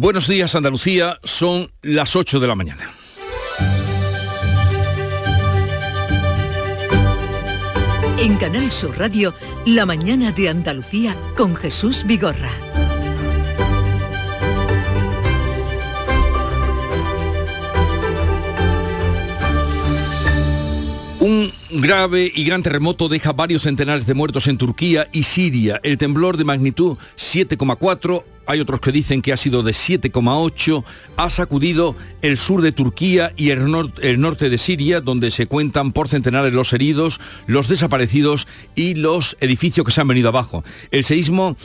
Buenos días Andalucía, son las 8 de la mañana. En Canal Sur Radio, La mañana de Andalucía con Jesús Vigorra. Un grave y gran terremoto deja varios centenares de muertos en Turquía y Siria. El temblor de magnitud 7,4 hay otros que dicen que ha sido de 7,8, ha sacudido el sur de Turquía y el, norte de Siria, donde se cuentan por centenares los heridos, los desaparecidos y los edificios que se han venido abajo. El seísmo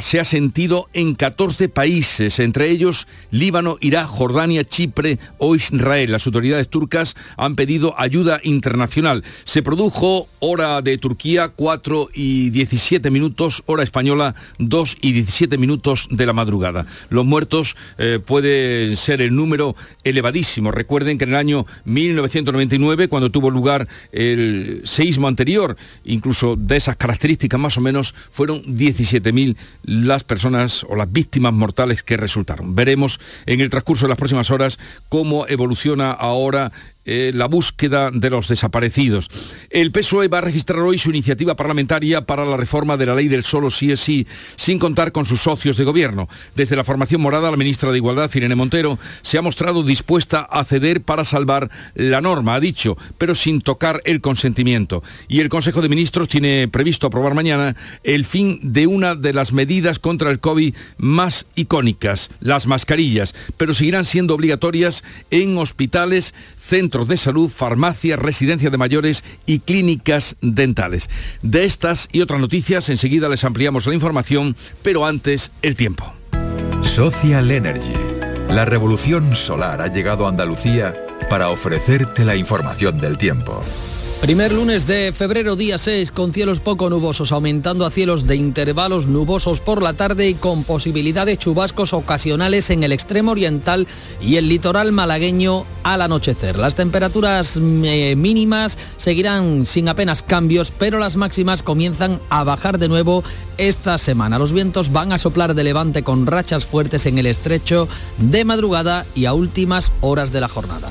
se ha sentido en 14 países, entre ellos Líbano, Irak, Jordania, Chipre o Israel. Las autoridades turcas han pedido ayuda internacional. Se produjo hora de Turquía 4 y 17 minutos, hora española 2 y 17 minutos de la madrugada. Los muertos eh, pueden ser el número elevadísimo. Recuerden que en el año 1999, cuando tuvo lugar el seísmo anterior, incluso de esas características más o menos, fueron 17.000 las personas o las víctimas mortales que resultaron. Veremos en el transcurso de las próximas horas cómo evoluciona ahora eh, la búsqueda de los desaparecidos. El PSOE va a registrar hoy su iniciativa parlamentaria para la reforma de la ley del solo sí es sí, sin contar con sus socios de gobierno. Desde la formación morada, la ministra de Igualdad, Irene Montero, se ha mostrado dispuesta a ceder para salvar la norma, ha dicho, pero sin tocar el consentimiento. Y el Consejo de Ministros tiene previsto aprobar mañana el fin de una de las medidas contra el COVID más icónicas, las mascarillas, pero seguirán siendo obligatorias en hospitales, centros de salud, farmacias, residencias de mayores y clínicas dentales. De estas y otras noticias enseguida les ampliamos la información, pero antes el tiempo. Social Energy. La revolución solar ha llegado a Andalucía para ofrecerte la información del tiempo. Primer lunes de febrero, día 6, con cielos poco nubosos, aumentando a cielos de intervalos nubosos por la tarde y con posibilidad de chubascos ocasionales en el extremo oriental y el litoral malagueño al anochecer. Las temperaturas eh, mínimas seguirán sin apenas cambios, pero las máximas comienzan a bajar de nuevo esta semana. Los vientos van a soplar de levante con rachas fuertes en el estrecho de madrugada y a últimas horas de la jornada.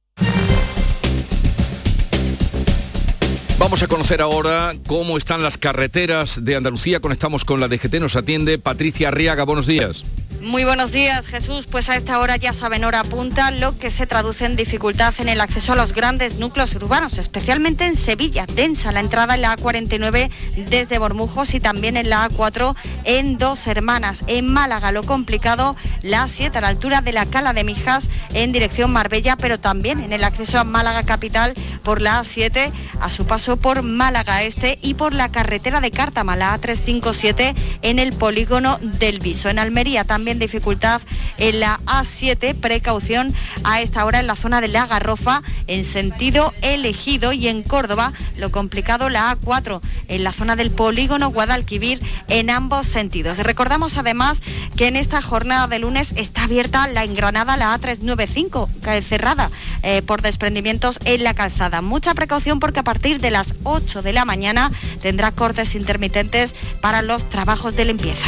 Vamos a conocer ahora cómo están las carreteras de Andalucía. Conectamos con la DGT, nos atiende Patricia Arriaga. Buenos días. Muy buenos días, Jesús. Pues a esta hora ya saben hora punta, lo que se traduce en dificultad en el acceso a los grandes núcleos urbanos, especialmente en Sevilla. Densa la entrada en la A49 desde Bormujos y también en la A4 en Dos Hermanas. En Málaga lo complicado, la A7 a la altura de la Cala de Mijas en dirección Marbella, pero también en el acceso a Málaga Capital por la A7 a su paso por Málaga Este y por la carretera de Cártama, la A357 en el polígono del Viso. En Almería también dificultad en la A7, precaución a esta hora en la zona de la Garrofa en sentido elegido y en Córdoba lo complicado la A4 en la zona del polígono Guadalquivir en ambos sentidos. Recordamos además que en esta jornada de lunes está abierta la engranada la A395 cerrada eh, por desprendimientos en la calzada. Mucha precaución porque a partir de las 8 de la mañana tendrá cortes intermitentes para los trabajos de limpieza.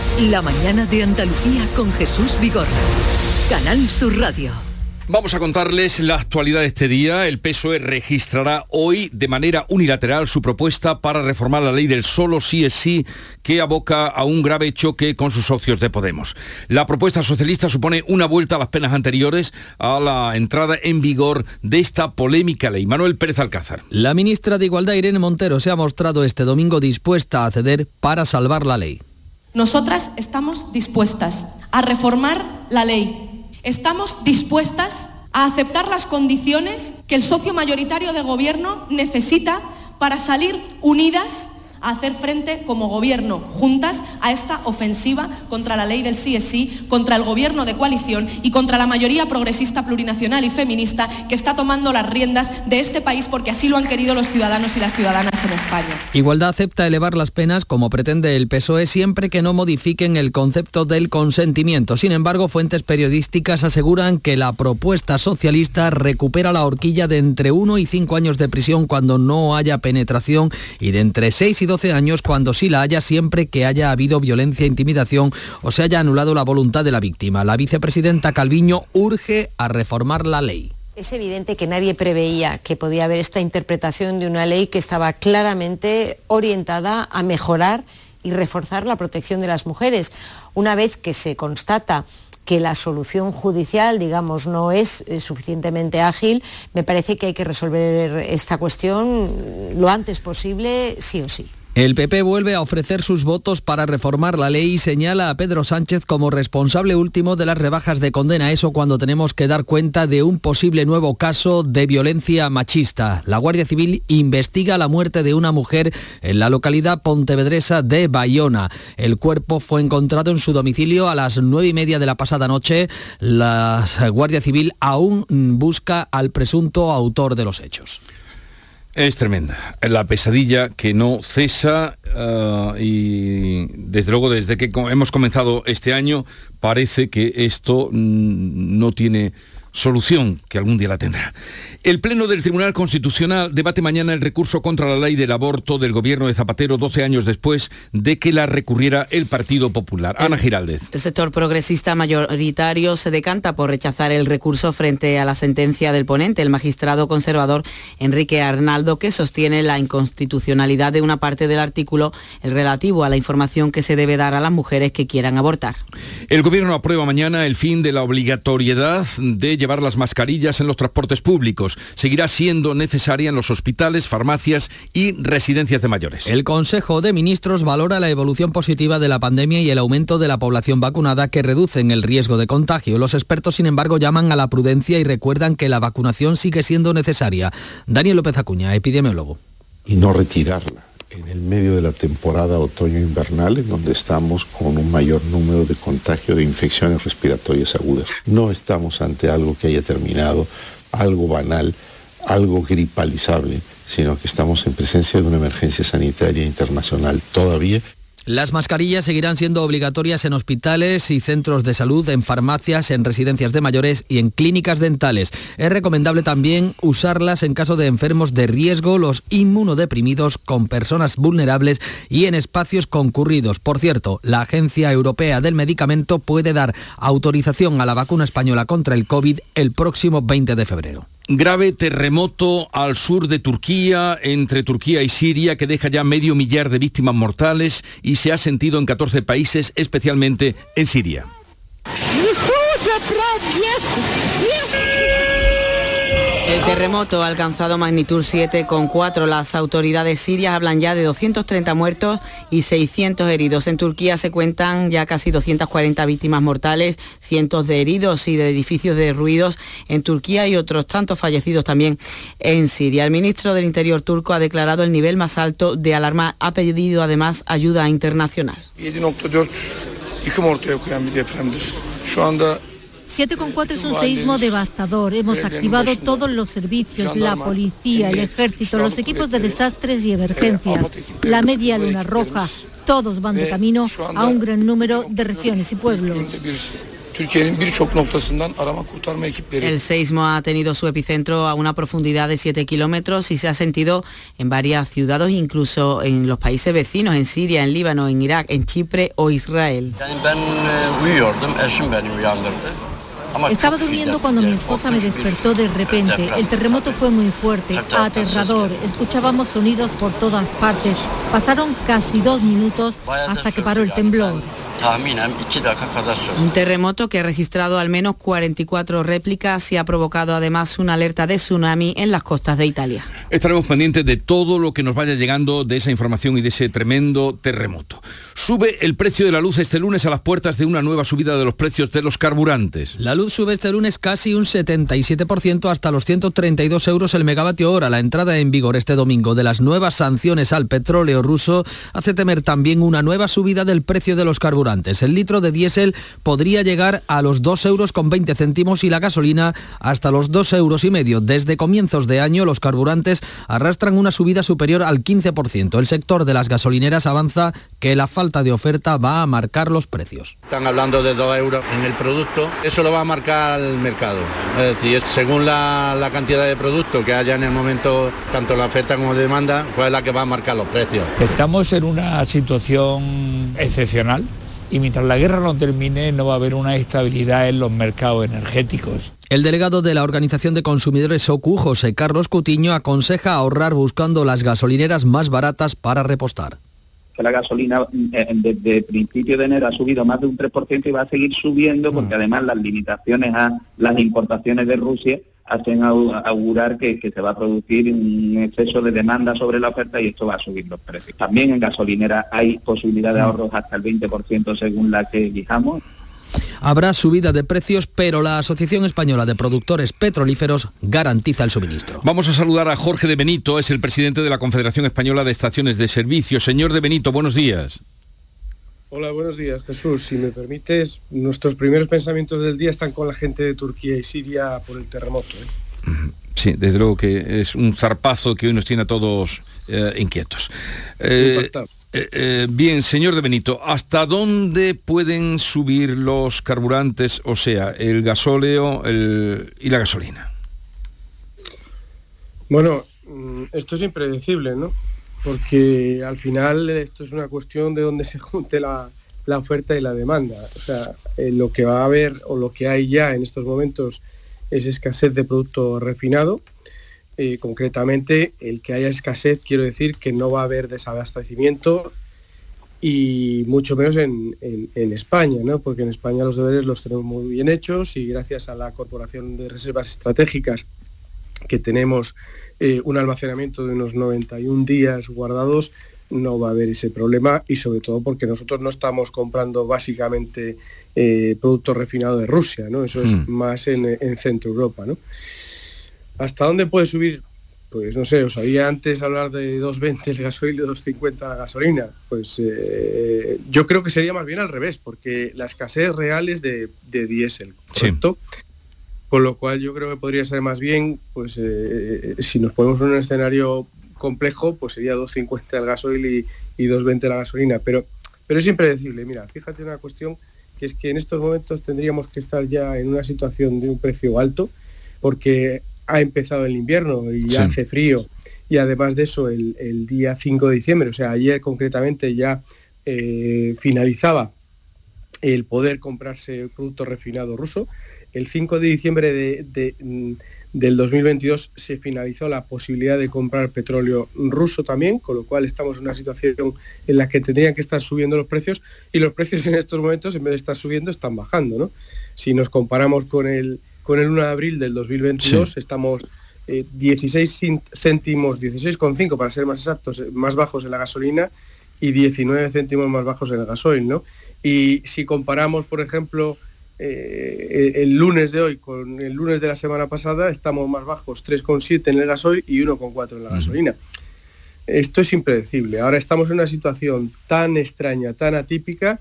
La mañana de Andalucía con Jesús Vigorra. Canal Sur Radio. Vamos a contarles la actualidad de este día. El PSOE registrará hoy de manera unilateral su propuesta para reformar la ley del solo sí es sí que aboca a un grave choque con sus socios de Podemos. La propuesta socialista supone una vuelta a las penas anteriores a la entrada en vigor de esta polémica ley. Manuel Pérez Alcázar. La ministra de Igualdad Irene Montero se ha mostrado este domingo dispuesta a ceder para salvar la ley. Nosotras estamos dispuestas a reformar la ley. Estamos dispuestas a aceptar las condiciones que el socio mayoritario de gobierno necesita para salir unidas a hacer frente como gobierno juntas a esta ofensiva contra la ley del sí es sí, contra el gobierno de coalición y contra la mayoría progresista plurinacional y feminista que está tomando las riendas de este país porque así lo han querido los ciudadanos y las ciudadanas en España. Igualdad acepta elevar las penas como pretende el PSOE siempre que no modifiquen el concepto del consentimiento. Sin embargo, fuentes periodísticas aseguran que la propuesta socialista recupera la horquilla de entre 1 y 5 años de prisión cuando no haya penetración y de entre 6 y 12 años cuando sí la haya siempre que haya habido violencia, intimidación o se haya anulado la voluntad de la víctima. La vicepresidenta Calviño urge a reformar la ley. Es evidente que nadie preveía que podía haber esta interpretación de una ley que estaba claramente orientada a mejorar y reforzar la protección de las mujeres. Una vez que se constata que la solución judicial, digamos, no es eh, suficientemente ágil, me parece que hay que resolver esta cuestión lo antes posible, sí o sí. El PP vuelve a ofrecer sus votos para reformar la ley y señala a Pedro Sánchez como responsable último de las rebajas de condena. Eso cuando tenemos que dar cuenta de un posible nuevo caso de violencia machista. La Guardia Civil investiga la muerte de una mujer en la localidad pontevedresa de Bayona. El cuerpo fue encontrado en su domicilio a las nueve y media de la pasada noche. La Guardia Civil aún busca al presunto autor de los hechos. Es tremenda. La pesadilla que no cesa eh, y desde luego desde que hemos comenzado este año parece que esto mm, no tiene solución que algún día la tendrá. El Pleno del Tribunal Constitucional debate mañana el recurso contra la ley del aborto del gobierno de Zapatero 12 años después de que la recurriera el Partido Popular. Ana Giraldez. El sector progresista mayoritario se decanta por rechazar el recurso frente a la sentencia del ponente, el magistrado conservador Enrique Arnaldo, que sostiene la inconstitucionalidad de una parte del artículo, el relativo a la información que se debe dar a las mujeres que quieran abortar. El gobierno aprueba mañana el fin de la obligatoriedad de llevar las mascarillas en los transportes públicos. Seguirá siendo necesaria en los hospitales, farmacias y residencias de mayores. El Consejo de Ministros valora la evolución positiva de la pandemia y el aumento de la población vacunada que reducen el riesgo de contagio. Los expertos, sin embargo, llaman a la prudencia y recuerdan que la vacunación sigue siendo necesaria. Daniel López Acuña, epidemiólogo. Y no retirarla en el medio de la temporada otoño-invernal, en donde estamos con un mayor número de contagio de infecciones respiratorias agudas. No estamos ante algo que haya terminado, algo banal, algo gripalizable, sino que estamos en presencia de una emergencia sanitaria internacional todavía las mascarillas seguirán siendo obligatorias en hospitales y centros de salud, en farmacias, en residencias de mayores y en clínicas dentales. Es recomendable también usarlas en caso de enfermos de riesgo, los inmunodeprimidos, con personas vulnerables y en espacios concurridos. Por cierto, la Agencia Europea del Medicamento puede dar autorización a la vacuna española contra el COVID el próximo 20 de febrero. Grave terremoto al sur de Turquía, entre Turquía y Siria, que deja ya medio millar de víctimas mortales y se ha sentido en 14 países, especialmente en Siria. El terremoto ha alcanzado magnitud 7,4. Las autoridades sirias hablan ya de 230 muertos y 600 heridos. En Turquía se cuentan ya casi 240 víctimas mortales, cientos de heridos y de edificios derruidos en Turquía y otros tantos fallecidos también en Siria. El ministro del Interior turco ha declarado el nivel más alto de alarma. Ha pedido además ayuda internacional. 7,4 es un seísmo devastador. Hemos activado todos los servicios, la policía, el ejército, los equipos de desastres y emergencias, la media luna roja. Todos van de camino a un gran número de regiones y pueblos. El seismo ha tenido su epicentro a una profundidad de 7 kilómetros y se ha sentido en varias ciudades, incluso en los países vecinos, en Siria, en Líbano, en Irak, en Chipre o Israel. Estaba durmiendo cuando mi esposa me despertó de repente. El terremoto fue muy fuerte, aterrador. Escuchábamos sonidos por todas partes. Pasaron casi dos minutos hasta que paró el temblor. Un terremoto que ha registrado al menos 44 réplicas y ha provocado además una alerta de tsunami en las costas de Italia. Estaremos pendientes de todo lo que nos vaya llegando de esa información y de ese tremendo terremoto. Sube el precio de la luz este lunes a las puertas de una nueva subida de los precios de los carburantes. La luz sube este lunes casi un 77% hasta los 132 euros el megavatio hora. La entrada en vigor este domingo de las nuevas sanciones al petróleo ruso hace temer también una nueva subida del precio de los carburantes. El litro de diésel podría llegar a los 2 euros con 20 céntimos y la gasolina hasta los 2 euros y medio. Desde comienzos de año los carburantes arrastran una subida superior al 15%. El sector de las gasolineras avanza que la falta de oferta va a marcar los precios. Están hablando de 2 euros en el producto, eso lo va a marcar el mercado. Es decir, según la, la cantidad de producto que haya en el momento, tanto la oferta como la demanda, pues es la que va a marcar los precios. Estamos en una situación excepcional y mientras la guerra no termine no va a haber una estabilidad en los mercados energéticos. El delegado de la Organización de Consumidores OCU, José Carlos Cutiño, aconseja ahorrar buscando las gasolineras más baratas para repostar que la gasolina eh, desde principio de enero ha subido más de un 3% y va a seguir subiendo porque además las limitaciones a las importaciones de Rusia hacen augurar que, se va a producir un exceso de demanda sobre la oferta y esto va a subir los precios. También en gasolinera hay posibilidad de mm. ahorros hasta el 20% según la que elijamos. Habrá subida de precios, pero la Asociación Española de Productores Petrolíferos garantiza el suministro. Vamos a saludar a Jorge de Benito, es el presidente de la Confederación Española de Estaciones de Servicio. Señor de Benito, buenos días. Hola, buenos días, Jesús. Si me permites, nuestros primeros pensamientos del día están con la gente de Turquía y Siria por el terremoto. ¿eh? Sí, desde luego que es un zarpazo que hoy nos tiene a todos eh, inquietos. Eh, bien, señor de Benito, ¿hasta dónde pueden subir los carburantes, o sea, el gasóleo y la gasolina? Bueno, mm, esto es impredecible, ¿no? Porque al final esto es una cuestión de donde se junte la, oferta y la demanda. O sea, eh, lo que va a haber o lo que hay ya en estos momentos es escasez de producto refinado. Eh, concretamente, el que haya escasez, quiero decir que no va a haber desabastecimiento y mucho menos en, en, España, ¿no? porque en España los deberes los tenemos muy bien hechos y gracias a la Corporación de Reservas Estratégicas que tenemos eh, un almacenamiento de unos 91 días guardados, no va a haber ese problema y sobre todo porque nosotros no estamos comprando básicamente eh, productos refinados de Rusia, ¿no? Eso es hmm. más en, Centro Europa, ¿no? ¿Hasta dónde puede subir? Pues no sé, os había antes hablar de 2.20 el gasoil y 2.50 la gasolina. Pues eh, yo creo que sería más bien al revés, porque la escasez real es de, de diésel, ¿correcto? Con lo cual yo creo que podría ser más bien, pues eh, si nos ponemos en un escenario complejo, pues sería 2.50 el gasoil y, y 2.20 la gasolina. Pero, pero es impredecible. Mira, fíjate una cuestión que es que en estos momentos tendríamos que estar ya en una situación de un precio alto, porque ha empezado el invierno y ya hace frío. Y además de eso, el, día 5 de diciembre, o sea, ayer concretamente ya eh, finalizaba el poder comprarse producto refinado ruso el 5 de diciembre de, mm, del 2022 se finalizó la posibilidad de comprar petróleo ruso también, con lo cual estamos en una situación en la que tendrían que estar subiendo los precios y los precios en estos momentos, en vez de estar subiendo, están bajando. ¿no? Si nos comparamos con el, con el 1 de abril del 2022, estamos 16 eh, céntimos, 16,5 para ser más exactos, eh, más bajos en la gasolina y 19 céntimos más bajos en el gasoil. ¿no? Y si comparamos, por ejemplo, eh, el lunes de hoy con el lunes de la semana pasada estamos más bajos, 3,7 en el gasoil y 1,4 en la gasolina. Esto es impredecible. Ahora estamos en una situación tan extraña, tan atípica,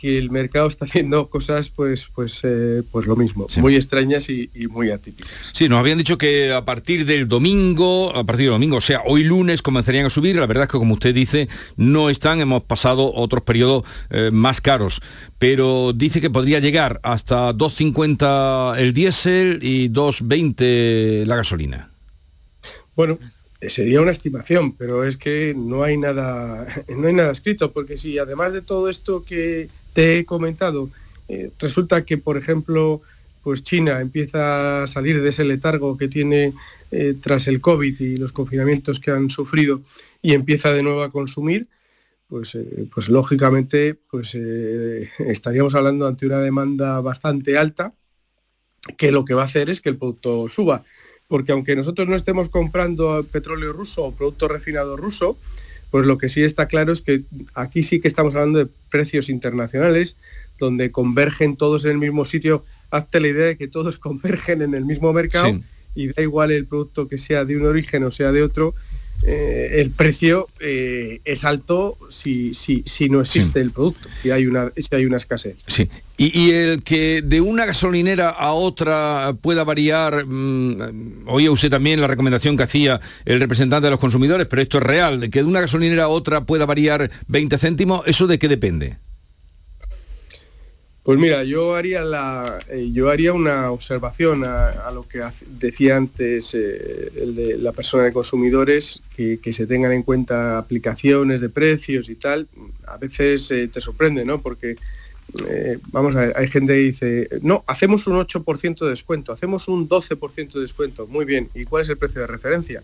que el mercado está haciendo cosas pues pues eh, pues lo mismo. Muy extrañas y, muy atípicas. Sí nos habían dicho que a partir del domingo a partir del domingo o sea hoy lunes comenzarían a subir. La verdad es que como usted dice no están. Hemos pasado otros periodos eh, más caros. Pero dice que podría llegar hasta 2.50 el diésel y 2.20 la gasolina. Bueno sería una estimación, pero es que no hay nada, no hay nada escrito, porque si además de todo esto que te he comentado, eh, resulta que, por ejemplo, pues China empieza a salir de ese letargo que tiene eh, tras el COVID y los confinamientos que han sufrido y empieza de nuevo a consumir, pues, eh, pues lógicamente pues, estaríamos hablando ante una demanda bastante alta, que lo que va a hacer es que el producto suba. Porque aunque nosotros no estemos comprando petróleo ruso o producto refinado ruso, pues lo que sí está claro es que aquí sí que estamos hablando de precios internacionales, donde convergen todos en el mismo sitio. Hazte la idea de que todos convergen en el mismo mercado y da igual el producto que sea de un origen o sea de otro, eh, el precio eh, es alto si, si, si no existe el producto, si hay una, si hay una escasez. Sí. Y, el que de una gasolinera a otra pueda variar, mm, oía usted también la recomendación que hacía el representante de los consumidores, pero esto es real, de que de una gasolinera a otra pueda variar 20 céntimos, ¿eso de qué depende? Pues mira, yo haría, la, eh, yo haría una observación a, lo que decía antes eh, el de la persona de consumidores, que, se tengan en cuenta aplicaciones de precios y tal. A veces eh, te sorprende, ¿no? Porque, vamos a ver, hay gente que dice, no, hacemos un 8% de descuento, hacemos un 12% de descuento. Muy bien, ¿y cuál es el precio de referencia?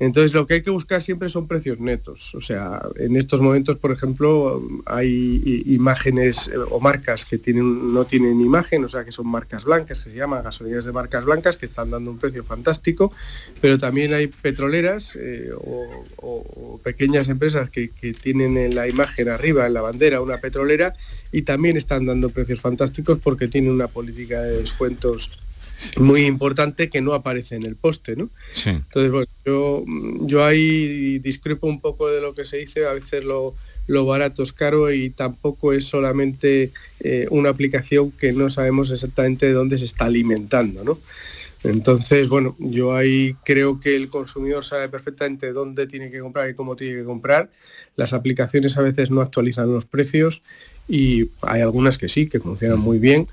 Entonces lo que hay que buscar siempre son precios netos. O sea, en estos momentos, por ejemplo, hay imágenes eh, o marcas que tienen, no tienen imagen, o sea, que son marcas blancas, que se llaman gasolineras de marcas blancas, que están dando un precio fantástico, pero también hay petroleras eh, o, pequeñas empresas que, que tienen en la imagen arriba, en la bandera, una petrolera y también están dando precios fantásticos porque tienen una política de descuentos muy importante que no aparece en el poste, ¿no? Entonces, yo, yo ahí discrepo un poco de lo que se dice, a veces lo, barato es caro y tampoco es solamente eh, una aplicación que no sabemos exactamente de dónde se está alimentando, ¿no? Entonces, bueno, yo ahí creo que el consumidor sabe perfectamente dónde tiene que comprar y cómo tiene que comprar. Las aplicaciones a veces no actualizan los precios y hay algunas que sí, que funcionan muy bien.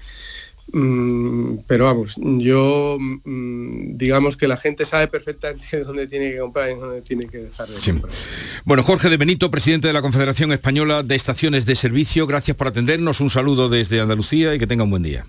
Mm, pero vamos, yo mm, digamos que la gente sabe perfectamente dónde tiene que comprar y dónde tiene que dejar de comprar. Bueno, Jorge de Benito, presidente de la Confederación Española de Estaciones de Servicio, gracias por atendernos, un saludo desde Andalucía y que tenga un buen día.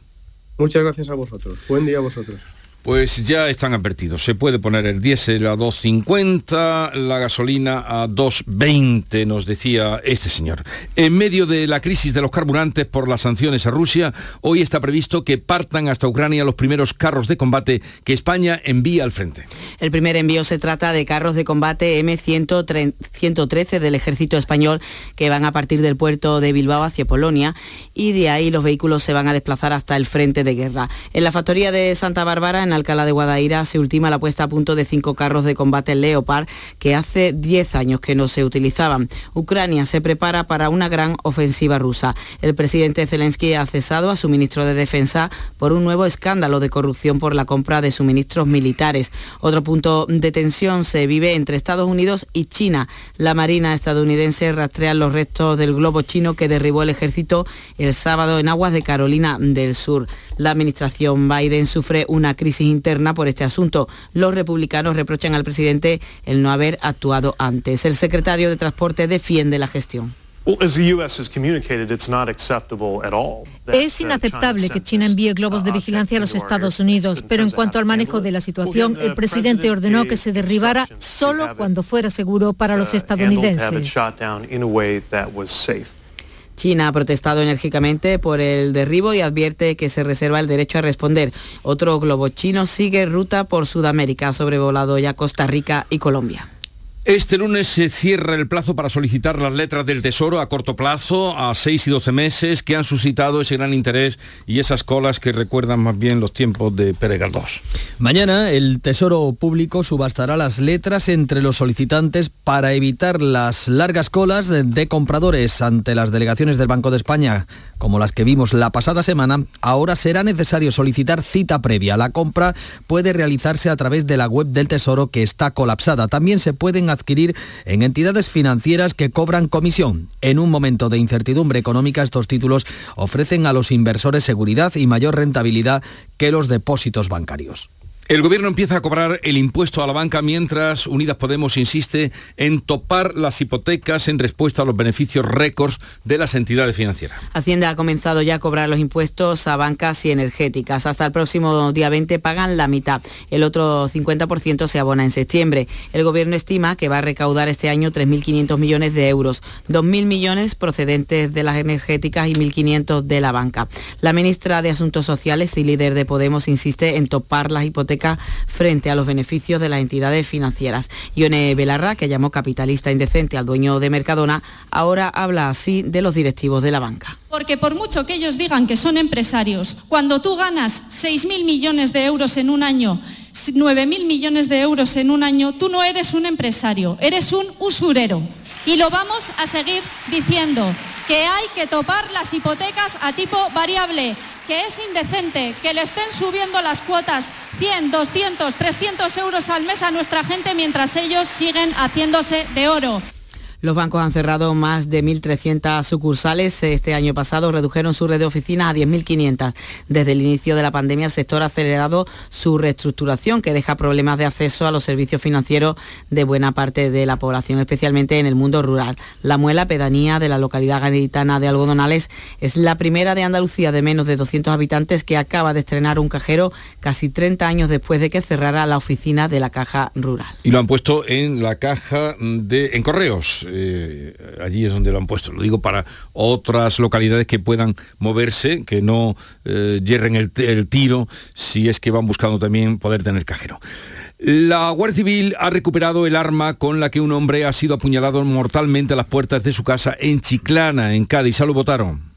Muchas gracias a vosotros. Buen día a vosotros. Pues ya están advertidos. Se puede poner el diésel a 2,50, la gasolina a 2,20, nos decía este señor. En medio de la crisis de los carburantes por las sanciones a Rusia, hoy está previsto que partan hasta Ucrania los primeros carros de combate que España envía al frente. El primer envío se trata de carros de combate M113 del ejército español que van a partir del puerto de Bilbao hacia Polonia y de ahí los vehículos se van a desplazar hasta el frente de guerra. En la factoría de Santa Bárbara, en Alcalá de Guadaira se ultima la puesta a punto de cinco carros de combate Leopard que hace 10 años que no se utilizaban. Ucrania se prepara para una gran ofensiva rusa. El presidente Zelensky ha cesado a su ministro de Defensa por un nuevo escándalo de corrupción por la compra de suministros militares. Otro punto de tensión se vive entre Estados Unidos y China. La Marina estadounidense rastrea los restos del globo chino que derribó el ejército sábado en aguas de Carolina del Sur. La administración Biden sufre una crisis interna por este asunto. Los republicanos reprochan al presidente el no haber actuado antes. El secretario de Transporte defiende la gestión. Es inaceptable que China envíe globos de vigilancia a los Estados Unidos, pero en cuanto al manejo de la situación, el presidente ordenó que se derribara solo cuando fuera seguro para los estadounidenses. China ha protestado enérgicamente por el derribo y advierte que se reserva el derecho a responder. Otro globo chino sigue ruta por Sudamérica, sobrevolado ya Costa Rica y Colombia. Este lunes se cierra el plazo para solicitar las letras del Tesoro a corto plazo, a 6 y 12 meses, que han suscitado ese gran interés y esas colas que recuerdan más bien los tiempos de Pérez Galdós. Mañana el Tesoro Público subastará las letras entre los solicitantes para evitar las largas colas de compradores ante las delegaciones del Banco de España, como las que vimos la pasada semana. Ahora será necesario solicitar cita previa. La compra puede realizarse a través de la web del Tesoro que está colapsada. También se pueden adquirir en entidades financieras que cobran comisión. En un momento de incertidumbre económica, estos títulos ofrecen a los inversores seguridad y mayor rentabilidad que los depósitos bancarios. El gobierno empieza a cobrar el impuesto a la banca mientras Unidas Podemos insiste en topar las hipotecas en respuesta a los beneficios récords de las entidades financieras. Hacienda ha comenzado ya a cobrar los impuestos a bancas y energéticas. Hasta el próximo día 20 pagan la mitad. El otro 50% se abona en septiembre. El gobierno estima que va a recaudar este año 3.500 millones de euros, 2.000 millones procedentes de las energéticas y 1.500 de la banca. La ministra de Asuntos Sociales y líder de Podemos insiste en topar las hipotecas frente a los beneficios de las entidades financieras. Ione Belarra, que llamó capitalista indecente al dueño de Mercadona, ahora habla así de los directivos de la banca. Porque por mucho que ellos digan que son empresarios, cuando tú ganas 6.000 millones de euros en un año, 9.000 millones de euros en un año, tú no eres un empresario, eres un usurero. Y lo vamos a seguir diciendo, que hay que topar las hipotecas a tipo variable que es indecente que le estén subiendo las cuotas 100, 200, 300 euros al mes a nuestra gente mientras ellos siguen haciéndose de oro. Los bancos han cerrado más de 1.300 sucursales. Este año pasado redujeron su red de oficinas a 10.500. Desde el inicio de la pandemia el sector ha acelerado su reestructuración que deja problemas de acceso a los servicios financieros de buena parte de la población, especialmente en el mundo rural. La Muela, pedanía de la localidad gaditana de Algodonales, es la primera de Andalucía de menos de 200 habitantes que acaba de estrenar un cajero casi 30 años después de que cerrara la oficina de la Caja Rural. Y lo han puesto en la caja de en correos eh, allí es donde lo han puesto. Lo digo para otras localidades que puedan moverse, que no eh, yerren el, tiro si es que van buscando también poder tener cajero. La Guardia Civil ha recuperado el arma con la que un hombre ha sido apuñalado mortalmente a las puertas de su casa en Chiclana, en Cádiz. lo votaron.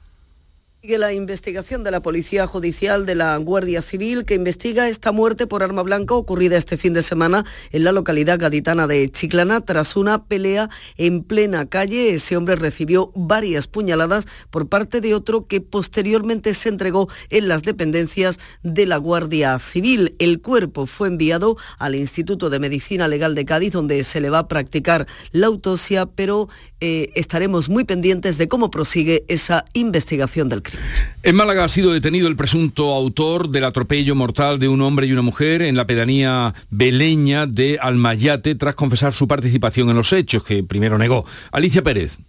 Sigue la investigación de la Policía Judicial de la Guardia Civil que investiga esta muerte por arma blanca ocurrida este fin de semana en la localidad gaditana de Chiclana tras una pelea en plena calle. Ese hombre recibió varias puñaladas por parte de otro que posteriormente se entregó en las dependencias de la Guardia Civil. El cuerpo fue enviado al Instituto de Medicina Legal de Cádiz donde se le va a practicar la autopsia, pero eh, estaremos muy pendientes de cómo prosigue esa investigación del crimen. En Málaga ha sido detenido el presunto autor del atropello mortal de un hombre y una mujer en la pedanía beleña de Almayate tras confesar su participación en los hechos, que primero negó. Alicia Pérez.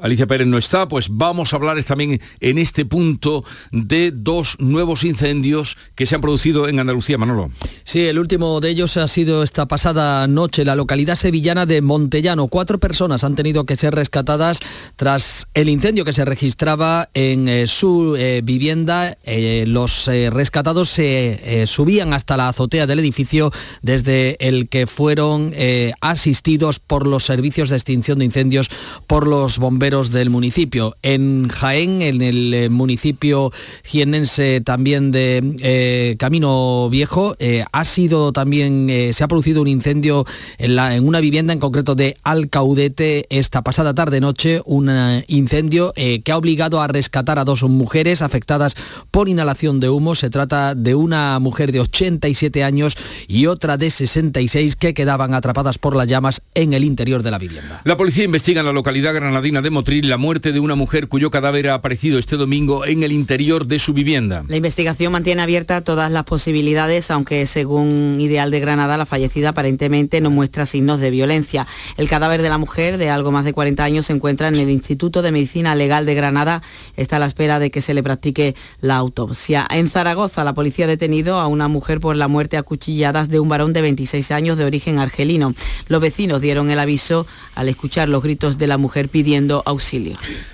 Alicia Pérez no está, pues vamos a hablar también en este punto de dos nuevos incendios que se han producido en Andalucía, Manolo. Sí, el último de ellos ha sido esta pasada noche, la localidad sevillana de Montellano. Cuatro personas han tenido que ser rescatadas tras el incendio que se registraba en eh, su eh, vivienda. Eh, los rescatados se subían hasta la azotea del edificio desde el que fueron asistidos por los servicios de extinción de incendios por los bomberos del municipio. En Jaén, en el eh, municipio jienense también de eh, Camino Viejo, eh, ha sido también, se ha producido un incendio en, una vivienda en concreto de Alcaudete esta pasada tarde-noche, un incendio que ha obligado a rescatar a dos mujeres afectadas por inhalación de humo. Se trata de una mujer de 87 años y otra de 66 que quedaban atrapadas por las llamas en el interior de la vivienda. La policía investiga en la localidad granadina de la muerte de una mujer cuyo cadáver ha aparecido este domingo en el interior de su vivienda. La investigación mantiene abierta todas las posibilidades, aunque según Ideal de Granada, la fallecida aparentemente no muestra signos de violencia. El cadáver de la mujer, de algo más de 40 años, se encuentra en el Instituto de Medicina Legal de Granada. Está a la espera de que se le practique la autopsia. En Zaragoza, la policía ha detenido a una mujer por la muerte a cuchilladas de un varón de 26 años de origen argelino. Los vecinos dieron el aviso al escuchar los gritos de la mujer pidiendo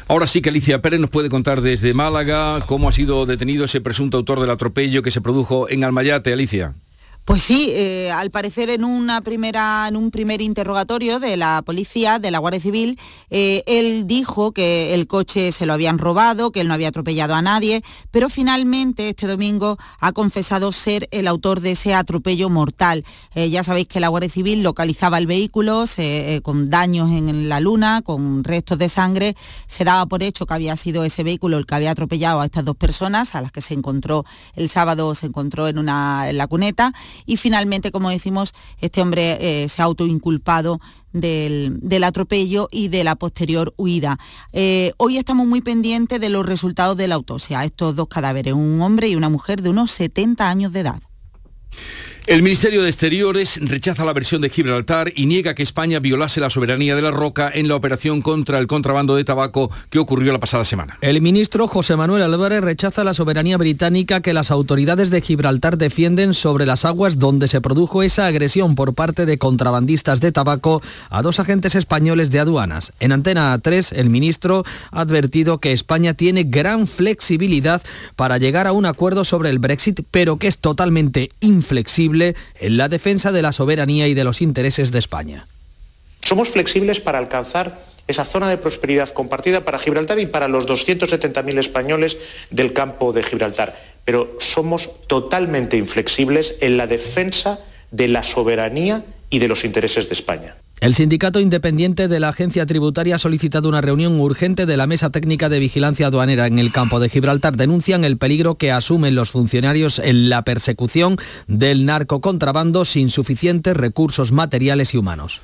Ahora sí que Alicia Pérez nos puede contar desde Málaga cómo ha sido detenido ese presunto autor del atropello que se produjo en Almayate, Alicia. Pues sí, eh, al parecer en una primera, en un primer interrogatorio de la policía, de la Guardia Civil, eh, él dijo que el coche se lo habían robado, que él no había atropellado a nadie, pero finalmente este domingo ha confesado ser el autor de ese atropello mortal. Eh, ya sabéis que la Guardia Civil localizaba el vehículo con daños en la luna, con restos de sangre. Se daba por hecho que había sido ese vehículo el que había atropellado a estas dos personas, a las que se encontró el sábado, se encontró en, una, en la cuneta y finalmente, como decimos, este hombre eh, se ha autoinculpado del, del, atropello y de la posterior huida. Eh, hoy estamos muy pendientes de los resultados de la autopsia. Estos dos cadáveres, un hombre y una mujer de unos 70 años de edad. El Ministerio de Exteriores rechaza la versión de Gibraltar y niega que España violase la soberanía de la roca en la operación contra el contrabando de tabaco que ocurrió la pasada semana. El ministro José Manuel Álvarez rechaza la soberanía británica que las autoridades de Gibraltar defienden sobre las aguas donde se produjo esa agresión por parte de contrabandistas de tabaco a dos agentes españoles de aduanas. En Antena 3, el ministro ha advertido que España tiene gran flexibilidad para llegar a un acuerdo sobre el Brexit, pero que es totalmente inflexible en la defensa de la soberanía y de los intereses de España. Somos flexibles para alcanzar esa zona de prosperidad compartida para Gibraltar y para los 270.000 españoles del campo de Gibraltar, pero somos totalmente inflexibles en la defensa de la soberanía y de los intereses de España. El sindicato independiente de la agencia tributaria ha solicitado una reunión urgente de la Mesa Técnica de Vigilancia Aduanera en el campo de Gibraltar. Denuncian el peligro que asumen los funcionarios en la persecución del narcocontrabando sin suficientes recursos materiales y humanos.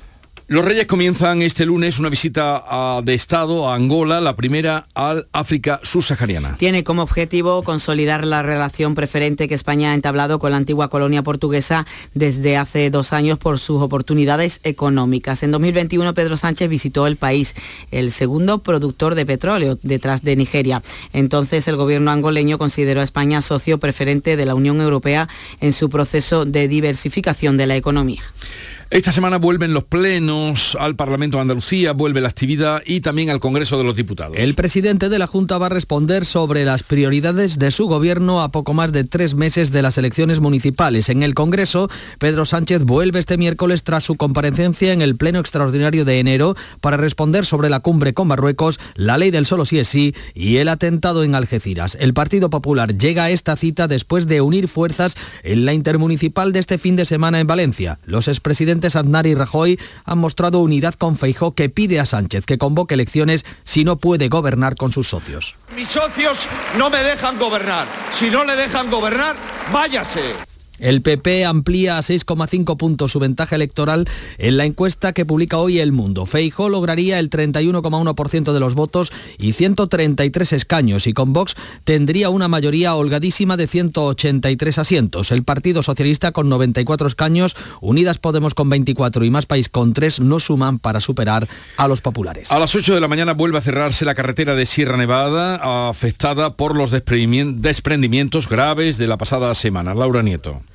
Los Reyes comienzan este lunes una visita de Estado a Angola, la primera al África subsahariana. Tiene como objetivo consolidar la relación preferente que España ha entablado con la antigua colonia portuguesa desde hace dos años por sus oportunidades económicas. En 2021 Pedro Sánchez visitó el país, el segundo productor de petróleo detrás de Nigeria. Entonces el gobierno angoleño consideró a España socio preferente de la Unión Europea en su proceso de diversificación de la economía. Esta semana vuelven los plenos al Parlamento de Andalucía, vuelve la actividad y también al Congreso de los Diputados. El presidente de la Junta va a responder sobre las prioridades de su gobierno a poco más de tres meses de las elecciones municipales. En el Congreso, Pedro Sánchez vuelve este miércoles tras su comparecencia en el Pleno Extraordinario de enero para responder sobre la cumbre con Marruecos, la ley del solo sí es sí y el atentado en Algeciras. El Partido Popular llega a esta cita después de unir fuerzas en la intermunicipal de este fin de semana en Valencia. Los expresidentes Aznar y Rajoy han mostrado unidad con Feijó que pide a Sánchez que convoque elecciones si no puede gobernar con sus socios. Mis socios no me dejan gobernar. Si no le dejan gobernar, váyase. El PP amplía a 6,5 puntos su ventaja electoral en la encuesta que publica hoy El Mundo. Feijó lograría el 31,1% de los votos y 133 escaños y con Vox tendría una mayoría holgadísima de 183 asientos. El Partido Socialista con 94 escaños, Unidas Podemos con 24 y Más País con 3 no suman para superar a los populares. A las 8 de la mañana vuelve a cerrarse la carretera de Sierra Nevada afectada por los desprendimientos graves de la pasada semana. Laura Nieto.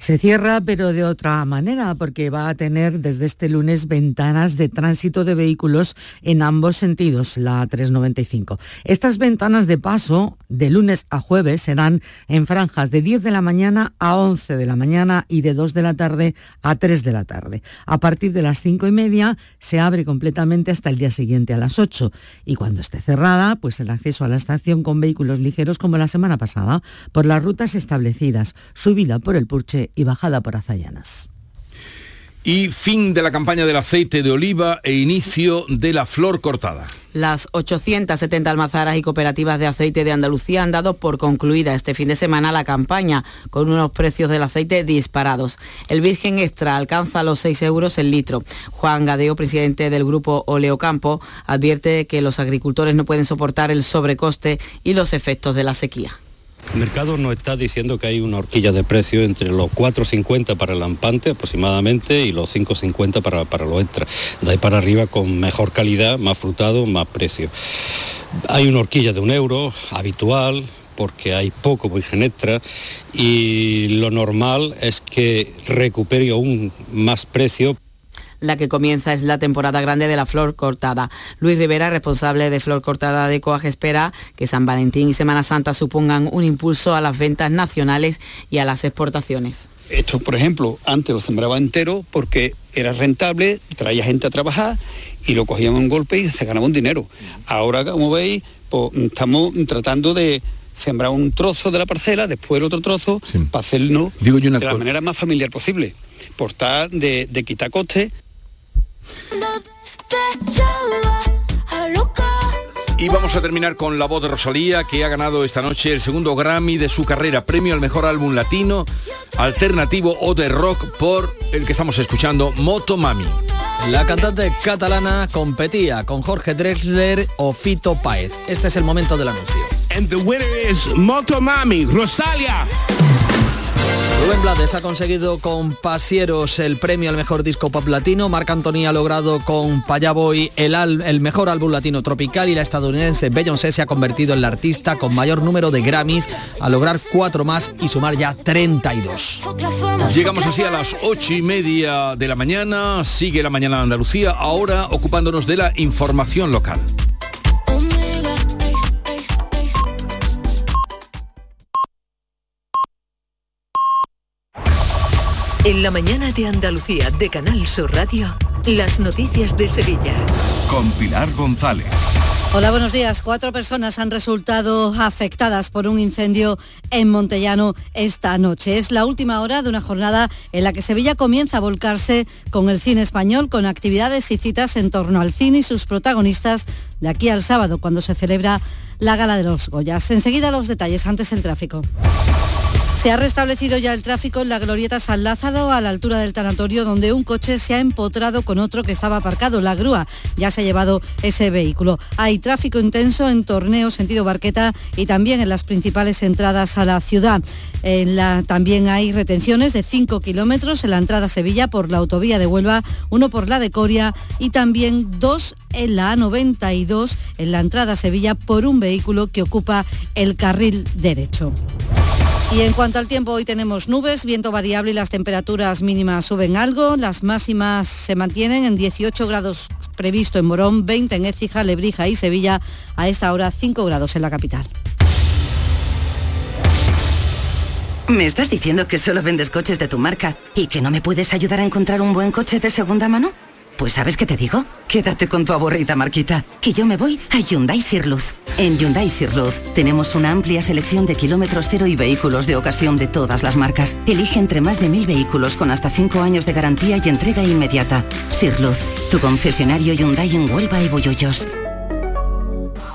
Se cierra, pero de otra manera, porque va a tener desde este lunes ventanas de tránsito de vehículos en ambos sentidos, la 395. Estas ventanas de paso, de lunes a jueves, serán en franjas de 10 de la mañana a 11 de la mañana y de 2 de la tarde a 3 de la tarde. A partir de las 5 y media se abre completamente hasta el día siguiente a las 8. Y cuando esté cerrada, pues el acceso a la estación con vehículos ligeros como la semana pasada, por las rutas establecidas, subida por el Purche y bajada por Azayanas. Y fin de la campaña del aceite de oliva e inicio de la flor cortada. Las 870 almazaras y cooperativas de aceite de Andalucía han dado por concluida este fin de semana la campaña, con unos precios del aceite disparados. El Virgen Extra alcanza los 6 euros el litro. Juan Gadeo, presidente del grupo Oleocampo, advierte que los agricultores no pueden soportar el sobrecoste y los efectos de la sequía. El mercado nos está diciendo que hay una horquilla de precio entre los 4,50 para el lampante aproximadamente y los 5,50 para, para los extras. De ahí para arriba con mejor calidad, más frutado, más precio. Hay una horquilla de un euro habitual, porque hay poco virgen extra y lo normal es que recupere aún más precio la que comienza es la temporada grande de la flor cortada. Luis Rivera, responsable de flor cortada de Coag, espera que San Valentín y Semana Santa supongan un impulso a las ventas nacionales y a las exportaciones. Esto, por ejemplo, antes lo sembraba entero porque era rentable, traía gente a trabajar y lo cogíamos un golpe y se ganaba un dinero. Ahora, como veis, pues, estamos tratando de sembrar un trozo de la parcela, después el otro trozo, para hacerlo de la manera más familiar posible, por tal de, de quitar costes Y vamos a terminar con la voz de Rosalía, que ha ganado esta noche el segundo Grammy de su carrera, premio al mejor álbum latino, alternativo o de rock por el que estamos escuchando, Moto Mami. La cantante catalana competía con Jorge Drexler o Fito Páez. Este es el momento del anuncio. And the winner is Moto Mami, Rosalia. Rubén Blades ha conseguido con Pasieros el premio al mejor disco pop latino. Marc Anthony ha logrado con Payaboy el, el mejor álbum latino tropical y la estadounidense Beyoncé se ha convertido en la artista con mayor número de Grammys a lograr cuatro más y sumar ya 32. Llegamos así a las ocho y media de la mañana. Sigue la mañana Andalucía, ahora ocupándonos de la información local. En la mañana de Andalucía de Canal Sur Radio, las noticias de Sevilla. Con Pilar González. Hola, buenos días. Cuatro personas han resultado afectadas por un incendio en Montellano esta noche. Es la última hora de una jornada en la que Sevilla comienza a volcarse con el cine español, con actividades y citas en torno al cine y sus protagonistas de aquí al sábado, cuando se celebra la Gala de los Goyas. Enseguida los detalles, antes el tráfico. Se ha restablecido ya el tráfico en la Glorieta San Lázaro a la altura del tanatorio donde un coche se ha empotrado con otro que estaba aparcado. La grúa ya se ha llevado ese vehículo. Hay tráfico intenso en Torneo, sentido Barqueta y también en las principales entradas a la ciudad. También hay retenciones de 5 kilómetros en la entrada a Sevilla por la autovía de Huelva, uno por la de Coria y también dos en la A92 en la entrada a Sevilla por un vehículo que ocupa el carril derecho. Al tiempo, hoy tenemos nubes, viento variable y las temperaturas mínimas suben algo. Las máximas se mantienen en 18 grados previsto en Morón, 20 en Écija, Lebrija y Sevilla. A esta hora 5 grados en la capital. ¿Me estás diciendo que solo vendes coches de tu marca y que no me puedes ayudar a encontrar un buen coche de segunda mano? Pues ¿sabes qué te digo? Quédate con tu aburrida marquita, que yo me voy a Hyundai Sirluz. En Hyundai Sirluz tenemos una amplia selección de kilómetros cero y vehículos de ocasión de todas las marcas. Elige entre más de mil vehículos con hasta cinco años de garantía y entrega inmediata. Sirluz, tu concesionario Hyundai en Huelva y Boyollos.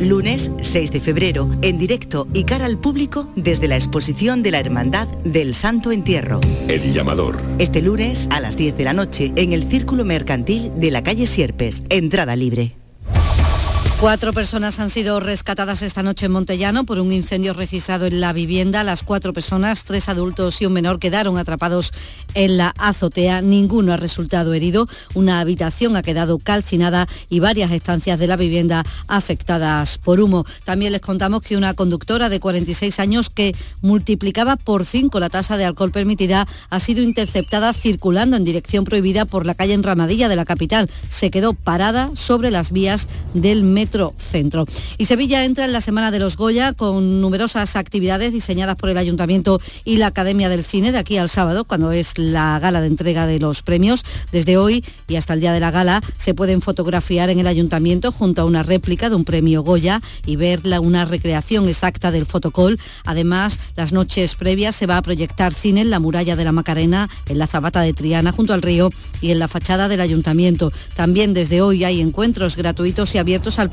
Lunes 6 de febrero, en directo y cara al público desde la exposición de la Hermandad del Santo Entierro. El llamador. Este lunes a las 10 de la noche en el Círculo Mercantil de la calle Sierpes. Entrada libre. Cuatro personas han sido rescatadas esta noche en Montellano por un incendio registrado en la vivienda. Las cuatro personas, tres adultos y un menor, quedaron atrapados en la azotea. Ninguno ha resultado herido. Una habitación ha quedado calcinada y varias estancias de la vivienda afectadas por humo. También les contamos que una conductora de 46 años que multiplicaba por cinco la tasa de alcohol permitida ha sido interceptada circulando en dirección prohibida por la calle Enramadilla de la capital. Se quedó parada sobre las vías del metro Centro. Y Sevilla entra en la Semana de los Goya con numerosas actividades diseñadas por el Ayuntamiento y la Academia del Cine de aquí al sábado, cuando es la gala de entrega de los premios. Desde hoy y hasta el día de la gala se pueden fotografiar en el Ayuntamiento junto a una réplica de un premio Goya y ver una recreación exacta del fotocol. Además, las noches previas se va a proyectar cine en la muralla de la Macarena, en la Zabata de Triana, junto al río y en la fachada del Ayuntamiento. También desde hoy hay encuentros gratuitos y abiertos al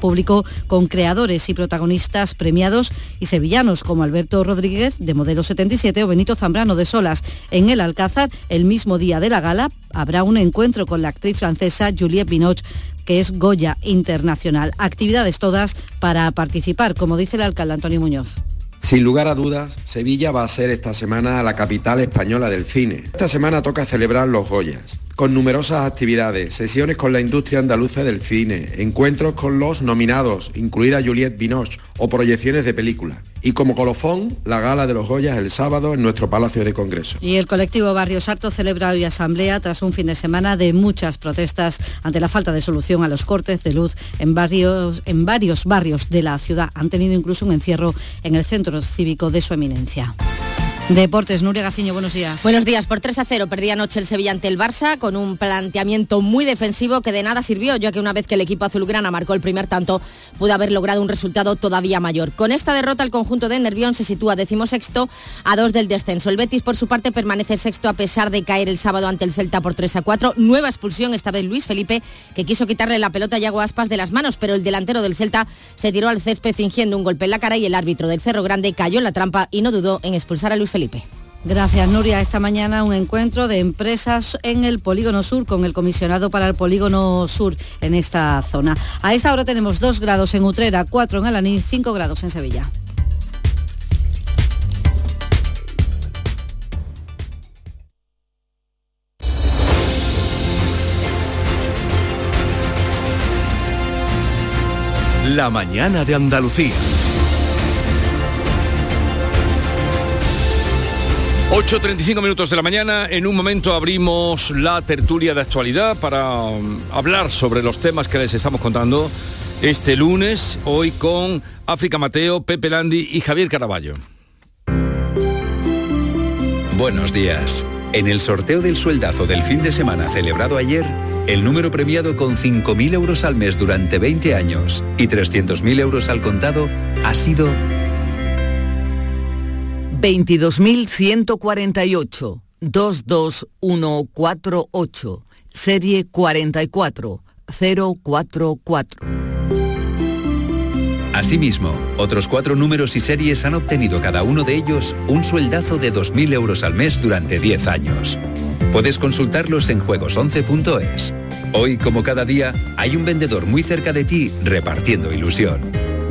con creadores y protagonistas premiados y sevillanos como Alberto Rodríguez de Modelo 77 o Benito Zambrano de Solas. En el Alcázar, el mismo día de la gala, habrá un encuentro con la actriz francesa Juliette Binoche que es Goya Internacional. Actividades todas para participar, como dice el alcalde Antonio Muñoz. Sin lugar a dudas, Sevilla va a ser esta semana la capital española del cine. Esta semana toca celebrar los Goyas con numerosas actividades, sesiones con la industria andaluza del cine, encuentros con los nominados, incluida Juliette Binoche, o proyecciones de películas. Y como colofón, la gala de los Goyas el sábado en nuestro Palacio de Congreso. Y el colectivo Barrio Sarto celebra hoy asamblea tras un fin de semana de muchas protestas ante la falta de solución a los cortes de luz en, varios, en varios barrios de la ciudad. Han tenido incluso un encierro en el centro cívico de su eminencia. Deportes, Nuria Gaciño, buenos días. Buenos días. Por 3 a 0 perdía anoche el Sevilla ante el Barça con un planteamiento muy defensivo que de nada sirvió, ya que una vez que el equipo azulgrana marcó el primer tanto, pudo haber logrado un resultado todavía mayor. Con esta derrota, el conjunto de Nervión se sitúa decimosexto a dos del descenso. El Betis, por su parte, permanece sexto a pesar de caer el sábado ante el Celta por 3 a 4. Nueva expulsión, esta vez Luis Felipe, que quiso quitarle la pelota a Yago Aspas de las manos, pero el delantero del Celta se tiró al césped fingiendo un golpe en la cara y el árbitro del Cerro Grande cayó en la trampa y no dudó en expulsar a Luis Felipe. Gracias, Nuria. Esta mañana un encuentro de empresas en el Polígono Sur con el comisionado para el Polígono Sur en esta zona. A esta hora tenemos 2 grados en Utrera, 4 en Alaní, 5 grados en Sevilla. La mañana de Andalucía. 8.35 minutos de la mañana, en un momento abrimos la tertulia de actualidad para um, hablar sobre los temas que les estamos contando este lunes, hoy con África Mateo, Pepe Landi y Javier Caraballo. Buenos días. En el sorteo del sueldazo del fin de semana celebrado ayer, el número premiado con 5.000 euros al mes durante 20 años y 300.000 euros al contado ha sido 22.148 22148 serie 44044. Asimismo, otros cuatro números y series han obtenido cada uno de ellos un sueldazo de 2.000 euros al mes durante 10 años. Puedes consultarlos en juegos11.es. Hoy, como cada día, hay un vendedor muy cerca de ti repartiendo ilusión.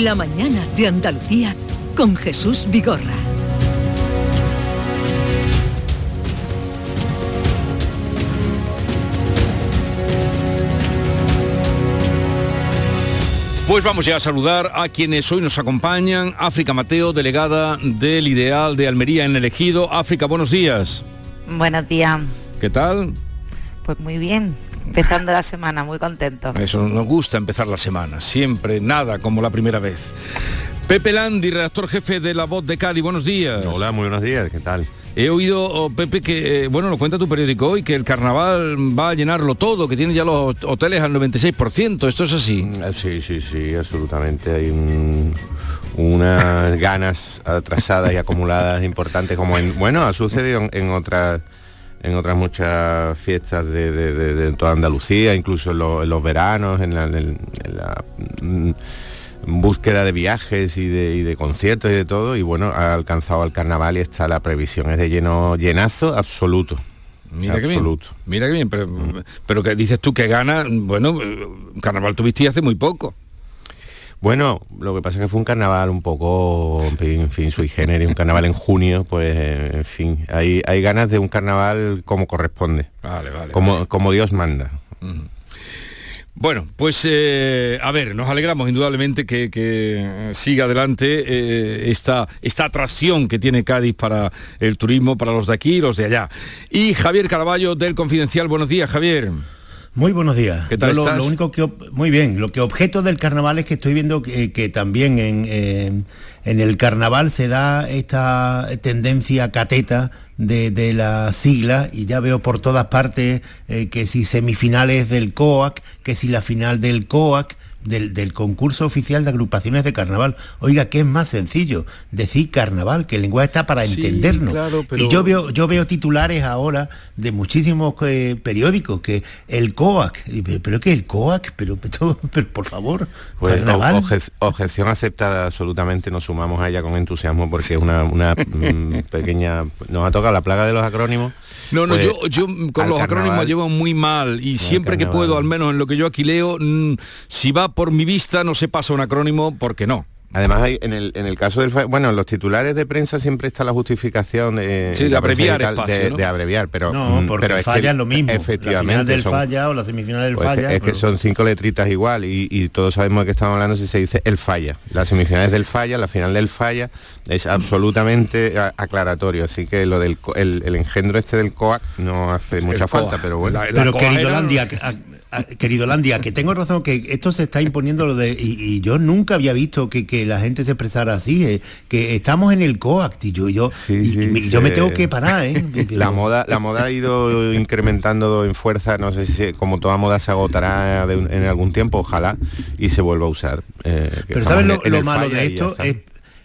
La mañana de Andalucía con Jesús Vigorra. Pues vamos ya a saludar a quienes hoy nos acompañan. África Mateo, delegada del Ideal de Almería en el Ejido. África, buenos días. Buenos días. ¿Qué tal? Pues muy bien, empezando la semana, muy contento. Eso nos gusta empezar la semana, siempre nada como la primera vez. Pepe Landi, redactor jefe de La Voz de Cádiz, buenos días. Hola, muy buenos días, ¿qué tal? He oído, oh, Pepe, que, eh, bueno, lo cuenta tu periódico hoy, que el carnaval va a llenarlo todo, que tiene ya los hoteles al 96%, ¿esto es así? Sí, sí, sí, absolutamente. Hay un- unas ganas atrasadas y acumuladas importantes, como en, bueno, ha sucedido en, en otras en otras muchas fiestas de, de- de- de toda Andalucía, incluso en, lo- en los veranos, en la, en mm, búsqueda de viajes y de, y de conciertos y de todo, y bueno, ha alcanzado el carnaval y está la previsión, es de lleno, llenazo absoluto. Mira que bien. absoluto. Mira que bien, pero, pero que dices tú que gana, bueno, carnaval tuviste hace muy poco. Bueno, lo que pasa es que fue un carnaval un poco, en fin, sui generis, un carnaval en junio, pues eh, en fin, hay, hay ganas de un carnaval como corresponde, Vale, vale. como, como Dios manda. Bueno, pues eh, a ver, nos alegramos indudablemente que, que siga adelante eh, esta, esta atracción que tiene Cádiz para el turismo, para los de aquí y los de allá. Y Javier Caraballo del Confidencial, buenos días, Javier. Muy buenos días. ¿Qué tal Yo lo, estás? lo único que muy bien, lo que objeto del carnaval es que estoy viendo que, que también en, eh, en el carnaval se da esta tendencia cateta de, de la sigla y ya veo por todas partes eh, que si semifinales del COAC, que si la final del COAC, del, del concurso oficial de agrupaciones de carnaval. Oiga, ¿qué es más sencillo? Decir carnaval, que el lenguaje está para Sí, entendernos. claro, pero- Y yo veo, yo veo titulares ahora de muchísimos eh, periódicos que el COAC, y, pero, pero ¿qué el COAC? Pero, pero, pero, por favor, Pues carnaval. obje- objeción aceptada absolutamente, nos sumamos a ella con entusiasmo porque es una, una, mm, pequeña... Nos ha tocado la plaga de los acrónimos. No, no, Pues, yo, yo con los acrónimos llevo muy mal y siempre que puedo, al menos en lo que yo aquí leo, mm, si va por mi vista no se pasa un acrónimo porque no. Además, hay, en, el, en el caso del... Bueno, en los titulares de prensa siempre está la justificación de, Sí, de abreviar espacio, de, ¿no? de abreviar, pero... no, mm, porque pero el es que falla es lo mismo. Efectivamente. La final del son- falla o la semifinal del pues es que- falla. es que son cinco letritas igual y, y todos sabemos de qué estamos hablando si se dice el falla. Las semifinales del falla, la final del falla es absolutamente a- aclaratorio. Así que lo del el, el engendro este del COAC no hace mucha falta, COAC. pero bueno. pero querido Landia, querido Landia, que tengo razón que esto se está imponiendo lo de y, y yo nunca había visto que, que la gente se expresara así, eh, que estamos en el COAC y yo yo y- y me- yo me sí. tengo que parar, ¿eh? La moda, la moda ha ido incrementando en fuerza, no sé si como toda moda se agotará de en algún tiempo, ojalá, y se vuelva a usar. eh, Pero ¿sabes lo, malo de esto? Es,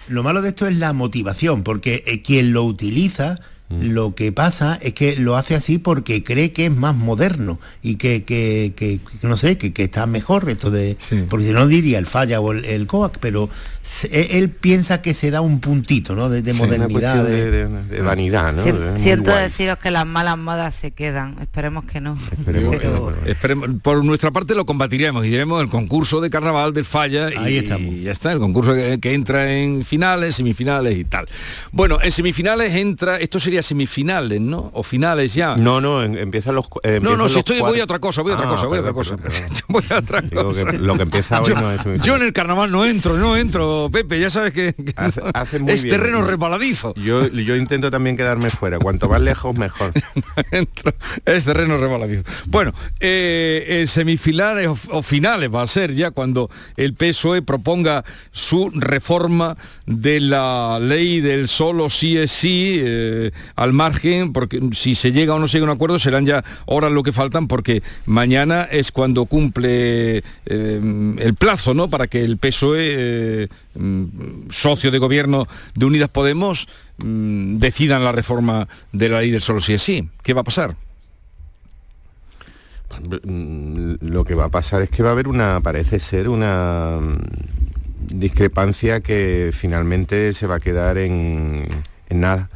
lo malo de esto es la motivación, porque eh, quien lo utiliza Mm. lo que pasa es que lo hace así porque cree que es más moderno y que, que- que- que no sé, que, que está mejor esto de... Porque si no diría el falla o el, el COAC, pero se- e, él piensa que se da un puntito, ¿no? De, de Sí, una modernidad. cuestión de, de- de vanidad, ¿no? Si- Es muy siento guay. deciros que las malas modas se quedan. Esperemos que no. Pero- Esperemos- por nuestra parte lo combatiremos y diremos el concurso de carnaval del falla y, Ahí estamos. y ya está, el concurso que, que entra en finales, semifinales y tal. Bueno, en semifinales entra, esto sería semifinales, ¿no? O finales ya. No, no, en- empiezan los... eh, No, no, si estoy, cuart- voy a otra cosa, voy a otra Ah, cosa, voy a otra cosa. Voy a otra que lo que empieza hoy yo, no es semifinal. yo en el carnaval no entro, no entro, Pepe, ya sabes que, que Hace- no- hace muy es bien. terreno resbaladizo. Yo, yo intento también quedarme fuera, cuanto más lejos mejor. es terreno resbaladizo. Bueno, eh, en semifinales o, o finales va a ser ya cuando el PSOE proponga su reforma de la ley del solo sí es sí eh, al margen, porque si se llega o no se llega a un acuerdo serán ya horas lo que faltan, porque mañana es cuando cumple eh, el plazo, ¿no? Para que el PSOE, eh, mm, socio de gobierno de Unidas Podemos, mm, decidan la reforma de la ley del solo sí es sí. ¿Qué va a pasar? Mm, Lo que va a pasar es que va a haber una, parece ser una discrepancia que finalmente se va a quedar en nada.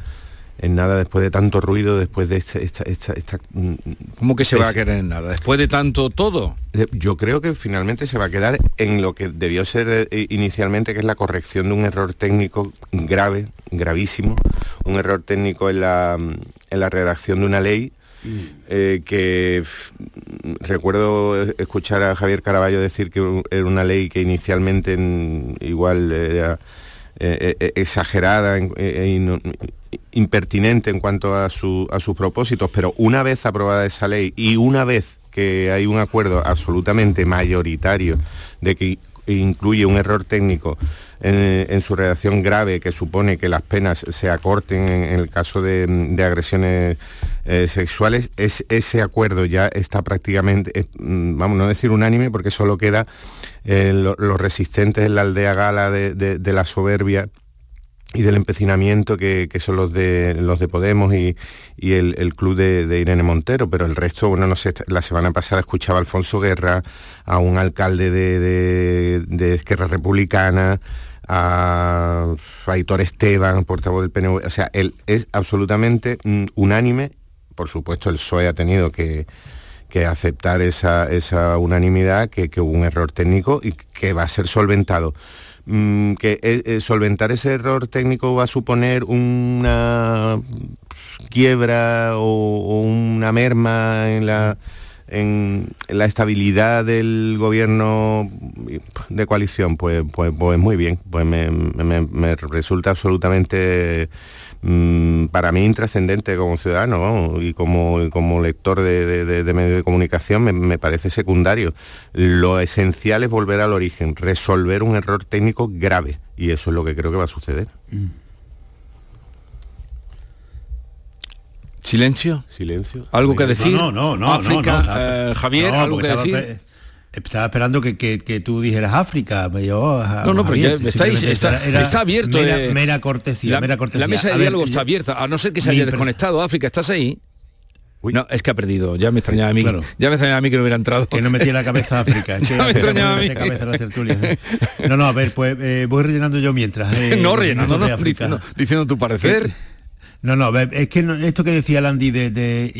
En nada después de tanto ruido, después de esta... esta, esta, esta, mm, ¿Cómo que se va a quedar en nada? Después de tanto todo. Eh, Yo creo que finalmente se va a quedar en lo que debió ser eh, inicialmente, que es la corrección de un error técnico grave, gravísimo, un error técnico en la, en la redacción de una ley eh, que recuerdo escuchar a Javier Caraballo decir que era una ley que inicialmente mm, igual era eh, eh, exagerada, en- eh, y no- impertinente en cuanto a, su- a sus propósitos, pero una vez aprobada esa ley y una vez que hay un acuerdo absolutamente mayoritario de que incluye un error técnico en, en su redacción grave que supone que las penas se acorten en, el caso de, agresiones eh, sexuales, es, ese acuerdo ya está prácticamente, eh, mm, vamos, no decir unánime, porque solo queda eh, lo- los resistentes en la aldea gala de la soberbia y del empecinamiento que, que son los de los de Podemos y, y el, club de, Irene Montero, pero el resto, bueno, no sé, la semana pasada escuchaba a Alfonso Guerra, a un alcalde de, de, de Esquerra Republicana, a Aitor Esteban, portavoz del PNV, o sea, él es absolutamente mm, unánime, por supuesto el PSOE ha tenido que, que aceptar esa, esa unanimidad, que, que hubo un error técnico y que va a ser solventado. Mm, que eh, eh, solventar ese error técnico va a suponer una quiebra o, o una merma en la en la estabilidad del gobierno de coalición, pues, pues, pues muy bien, pues me, resulta absolutamente Mm, para mí intrascendente como ciudadano y como, como lector de, medios de comunicación me, parece secundario. Lo esencial es volver al origen, resolver un error técnico grave y eso es lo que creo que va a suceder. Mm. ¿Silencio? Silencio. ¿Algo que decir? No, no, no. África, eh, Javier, ¿algo que decir? Estaba esperando que, tú dijeras África. Yo, no, no, pero ya estáis, está, abierto. Mera, cortesía, la, mera cortesía. La mesa de diálogo está abierta, a no ser que se haya desconectado. África, ¿estás ahí? No, es que ha perdido. Ya me extrañaba a mí. Ya me extrañaba a mí que no hubiera entrado. Que no metía la cabeza a África. me extrañaba a mí. no, no, a ver, pues eh, voy rellenando yo mientras. Eh, no rellenando, no, diciendo, diciendo tu parecer. No, no, es que esto que decía Landy de,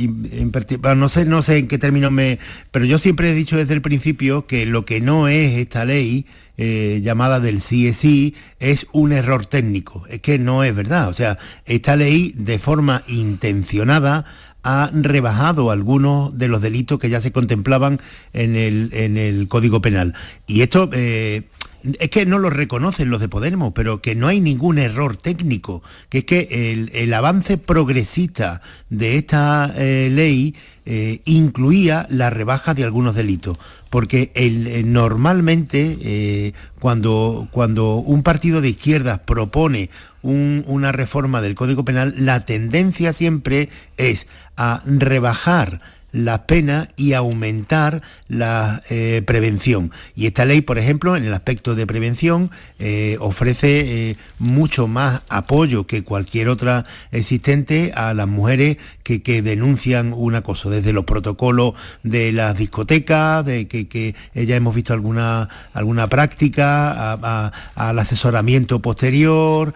no sé, no sé en qué términos me, pero yo siempre he dicho desde el principio que lo que no es esta ley eh, llamada del CSI es un error técnico. Es que no es verdad. O sea, esta ley de forma intencionada ha rebajado algunos de los delitos que ya se contemplaban en el, en el Código Penal. Y esto eh, es que no lo reconocen los de Podemos, pero que no hay ningún error técnico, que es que el, avance progresista de esta eh, ley eh, incluía la rebaja de algunos delitos, porque eh, normalmente cuando, cuando un partido de izquierdas propone una reforma del Código Penal, la tendencia siempre es a rebajar la pena y aumentar la eh, prevención. Y esta ley, por ejemplo, en el aspecto de prevención, eh, ofrece eh, mucho más apoyo que cualquier otra existente a las mujeres que, denuncian un acoso, desde los protocolos de las discotecas, de que, ya hemos visto alguna, alguna práctica, al asesoramiento posterior,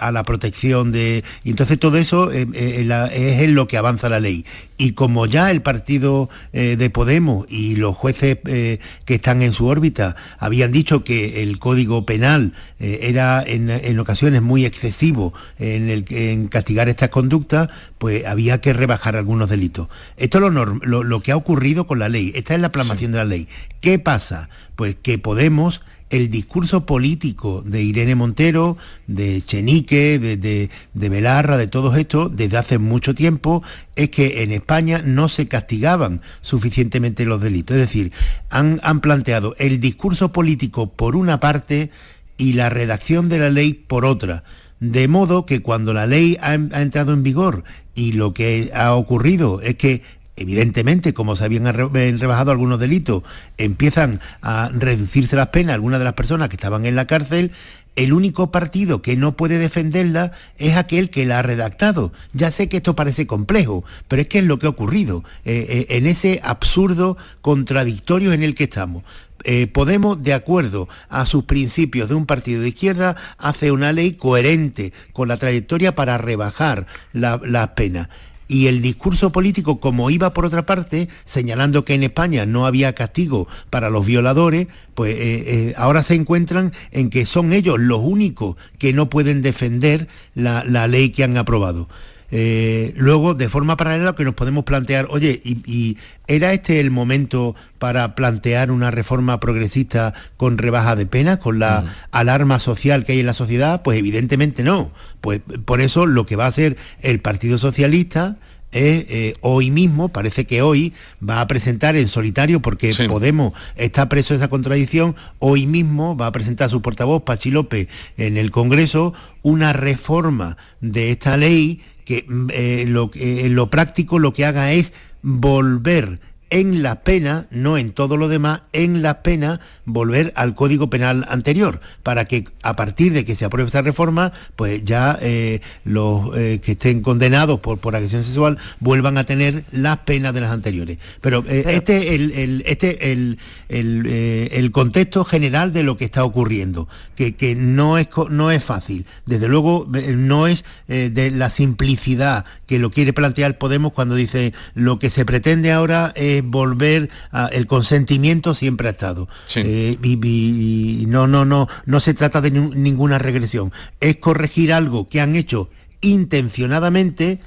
a la protección de... Entonces todo eso es en lo que avanza la ley. Y como ya el partido eh, de Podemos y los jueces eh, que están en su órbita habían dicho que el Código Penal eh, era en, ocasiones muy excesivo en, el, en castigar estas conductas, pues había que rebajar algunos delitos. Esto es lo, que ha ocurrido con la ley. Esta es la plamación de la ley. ¿Qué pasa? Pues que Podemos el discurso político de Irene Montero, de Chenique, de, de, Belarra, de todos estos, desde hace mucho tiempo, es que en España no se castigaban suficientemente los delitos. Es decir, han, han planteado el discurso político por una parte y la redacción de la ley por otra. De modo que cuando la ley ha, ha, entrado en vigor y lo que ha ocurrido es que evidentemente, como se habían rebajado algunos delitos, empiezan a reducirse las penas algunas de las personas que estaban en la cárcel, el único partido que no puede defenderla es aquel que la ha redactado. Ya sé que esto parece complejo, pero es que es lo que ha ocurrido, eh, eh, en ese absurdo contradictorio en el que estamos. Eh, Podemos, de acuerdo a sus principios de un partido de izquierda, hace una ley coherente con la trayectoria para rebajar las la penas y el discurso político, como iba por otra parte, señalando que en España no había castigo para los violadores, pues eh, eh, ahora se encuentran en que son ellos los únicos que no pueden defender la, ley que han aprobado. Eh, luego, de forma paralela, que nos podemos plantear, oye, y, ¿era este el momento para plantear una reforma progresista con rebaja de penas, con la alarma social que hay en la sociedad? Pues evidentemente no. Pues por eso lo que va a hacer el Partido Socialista es eh, hoy mismo, parece que hoy va a presentar en solitario, porque Podemos está preso de esa contradicción, hoy mismo va a presentar a su portavoz, Pachi López, en el Congreso, una reforma de esta ley que mm, eh, lo, eh, lo práctico lo que haga es volver en la pena, no en todo lo demás, en la pena volver al Código Penal anterior, para que a partir de que se apruebe esa reforma, pues ya eh, los eh, que estén condenados por, por agresión sexual vuelvan a tener las penas de las anteriores. Pero eh, este es el, este el, el, contexto general de lo que está ocurriendo, que, que no, es, no es fácil. Desde luego no es de la simplicidad que lo quiere plantear Podemos cuando dice lo que se pretende ahora es volver a, el consentimiento siempre ha estado. Eh, y, no, no, no, no se trata de ninguna regresión. Es corregir algo que han hecho intencionadamente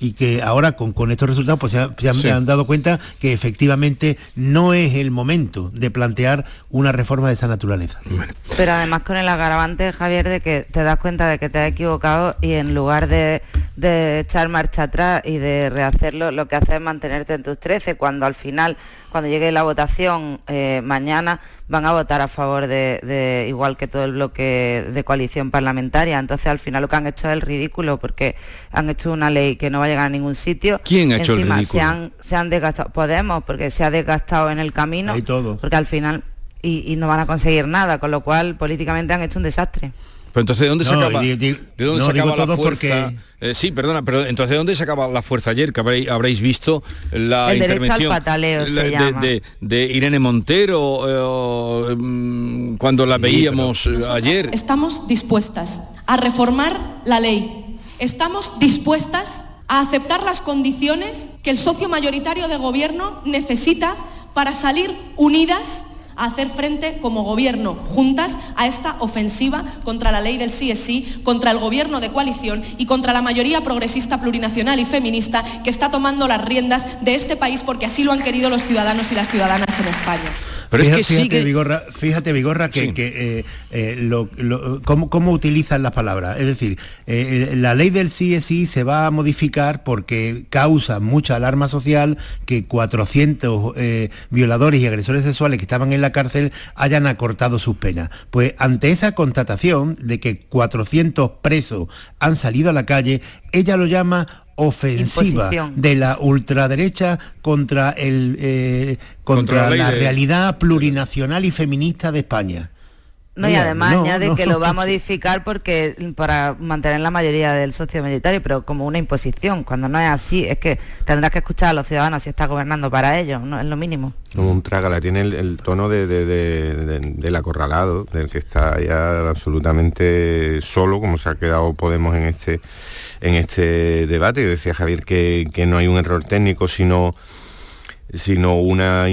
y que ahora con, con estos resultados pues se, ha- se han, Sí. se han dado cuenta que efectivamente no es el momento de plantear una reforma de esa naturaleza. Pero además con el agravante, Javier, de que te das cuenta de que te has equivocado y en lugar de, de echar marcha atrás y de rehacerlo, lo que haces es mantenerte en tus 13, cuando al final, cuando llegue la votación eh, mañana, van a votar a favor de, de- igual que todo el bloque de coalición parlamentaria. Entonces al final lo que han hecho es el ridículo, porque han hecho una ley que no va a llegar a ningún sitio. ¿Quién ha hecho el Encima, ridículo? Se han, se han desgastado, Podemos, porque se ha desgastado en el camino, Hay todo. porque al final y, y no van a conseguir nada, con lo cual políticamente han hecho un desastre. Pero entonces, ¿de dónde se No, acaba, di- di- ¿de dónde no, se acaba la fuerza? porque- Eh, sí, perdona, pero entonces, ¿de dónde se acaba la fuerza ayer? Que habréis, habréis visto la El derecho al intervención pataleo se la- de, llama. de- de Irene Montero eh, mm, cuando la veíamos eh, ayer. Estamos dispuestas a reformar la ley. Estamos dispuestas a aceptar las condiciones que el socio mayoritario de gobierno necesita para salir unidas a hacer frente como gobierno juntas a esta ofensiva contra la ley del sí es sí, contra el gobierno de coalición y contra la mayoría progresista plurinacional y feminista que está tomando las riendas de este país porque así lo han querido los ciudadanos y las ciudadanas en España. Pero es Fíjate- que fíjate, sigue... Vigorra, fíjate, Vigorra, que, Sí. que, eh, eh, lo- lo- cómo, cómo utilizan las palabras. Es decir, eh, la ley del es sí se va a modificar porque causa mucha alarma social que 400 eh, violadores y agresores sexuales que estaban en la cárcel hayan acortado sus penas. Pues ante esa constatación de que 400 presos han salido a la calle, ella lo llama ofensiva Imposición. de la ultraderecha contra el eh, Contra contra, la realidad plurinacional y feminista de España. No, y además no, añade no. que lo va a modificar porque para mantener la mayoría del socio minoritario, pero como una imposición. Cuando no es así, es que tendrás que escuchar a los ciudadanos si está gobernando para ellos, no es lo mínimo. Como un trágala, tiene el, el tono de, de- de- de- del acorralado, del que está ya absolutamente solo, como se ha quedado Podemos en este, en este debate. Decía Javier que, que no hay un error técnico, sino sino una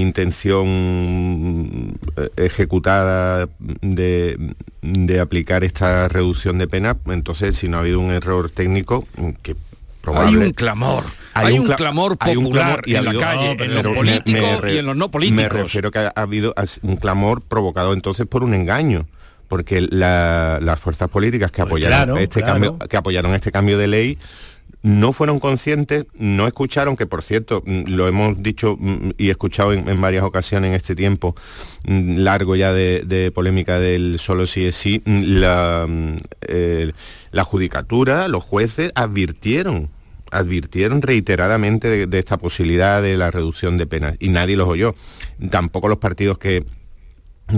intención eh, ejecutada de, de aplicar esta reducción de pena, entonces si no ha habido un error técnico, que probable, Hay un clamor, hay, un, cla- clamor hay un popular clamor y en la calle, no, en pero lo me- político me re- y en los no Me políticos. refiero que ha habido un clamor provocado entonces por un engaño. Porque la- las fuerzas políticas que apoyaron claro, este claro. cambio, que apoyaron este cambio de ley no fueron conscientes, no escucharon, que por cierto, mm, lo hemos dicho mm, y escuchado en, varias ocasiones en este tiempo mm, largo ya de, polémica del solo sí es sí, mm, la, mm, la judicatura, los jueces advirtieron advirtieron reiteradamente de, esta posibilidad de la reducción de penas y nadie los oyó. Tampoco los partidos que,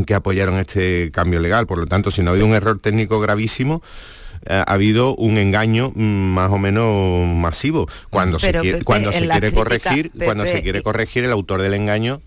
que apoyaron este cambio legal. Por lo tanto, si no ha un error técnico gravísimo, ha habido un engaño mm, más o menos masivo. Cuando Pero, se quiere, Pepe, cuando se quiere crítica, corregir, cuando Pepe, se quiere corregir el autor del engaño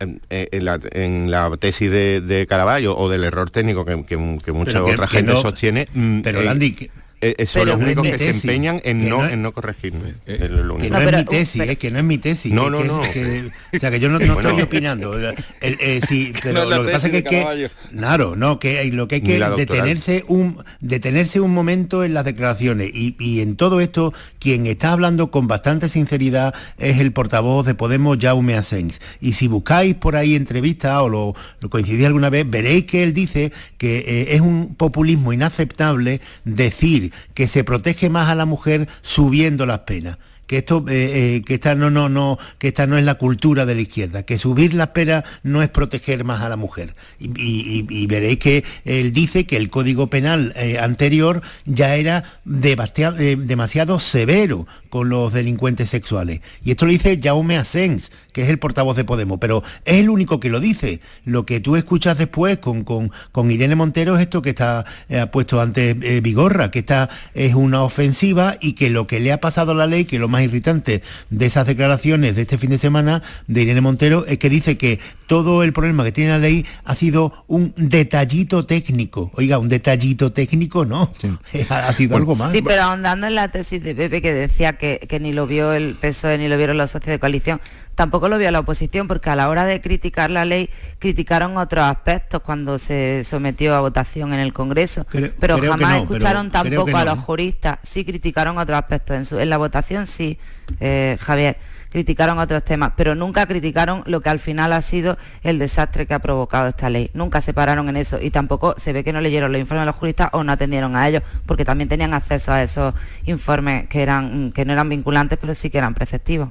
en, en la, en la tesis de, de Caraballo o del error técnico que, que- que mucha Pero otra que gente no- sostiene, mm, pero, eh, Landy, eh, eh, son los únicos que se empeñan en que no, en no corregir. Eh, Es lo Que único. no, No, pero- es mi tesis, pero- es que no es mi tesis. No, es no, que- no. que- o sea, que yo no, no Bueno. estoy opinando. El- eh, sí, pero No es la lo que pasa es que, claro, no, que hay- lo que hay que detenerse un detenerse un momento en las declaraciones y, y en todo esto quien está hablando con bastante sinceridad es el portavoz de Podemos, Jaume Asens. Y si buscáis por ahí entrevistas o lo, lo coincidís alguna vez, veréis que él dice que eh, es un populismo inaceptable decir que se protege más a la mujer subiendo las penas que esto eh, eh, que esta no no no que esta no es la cultura de la izquierda que subir las penas no es proteger más a la mujer. Y, veréis que él dice que el código penal eh, anterior ya era demasiado severo con los delincuentes sexuales. Y esto lo dice Jaume Asens que es el portavoz de Podemos. Pero es el único que lo dice. Lo que tú escuchas después con, con, con Irene Montero es esto que está eh, ha puesto antes eh, Vigorra que esta es una ofensiva y que lo que le ha pasado a la ley que lo más irritante de esas declaraciones de este fin de semana de Irene Montero es que dice que todo el problema que tiene la ley ha sido un detallito técnico. Oiga, un detallito técnico no, ha sido algo más. Sí, pero ahondando en la tesis de Pepe que decía que, que ni lo vio el PSOE ni lo vieron los socios de coalición, tampoco lo vio la oposición, porque a la hora de criticar la ley criticaron otros aspectos cuando se sometió a votación en el Congreso, pero jamás escucharon tampoco a los juristas, sí criticaron otros aspectos, en, su, en la votación sí, eh, Javier criticaron otros temas, pero nunca criticaron lo que al final ha sido el desastre que ha provocado esta ley. Nunca se pararon en eso y tampoco se ve que no leyeron los informes de los juristas o no atendieron a ellos, porque también tenían acceso a esos informes que, eran, que no eran vinculantes, pero sí que eran preceptivos.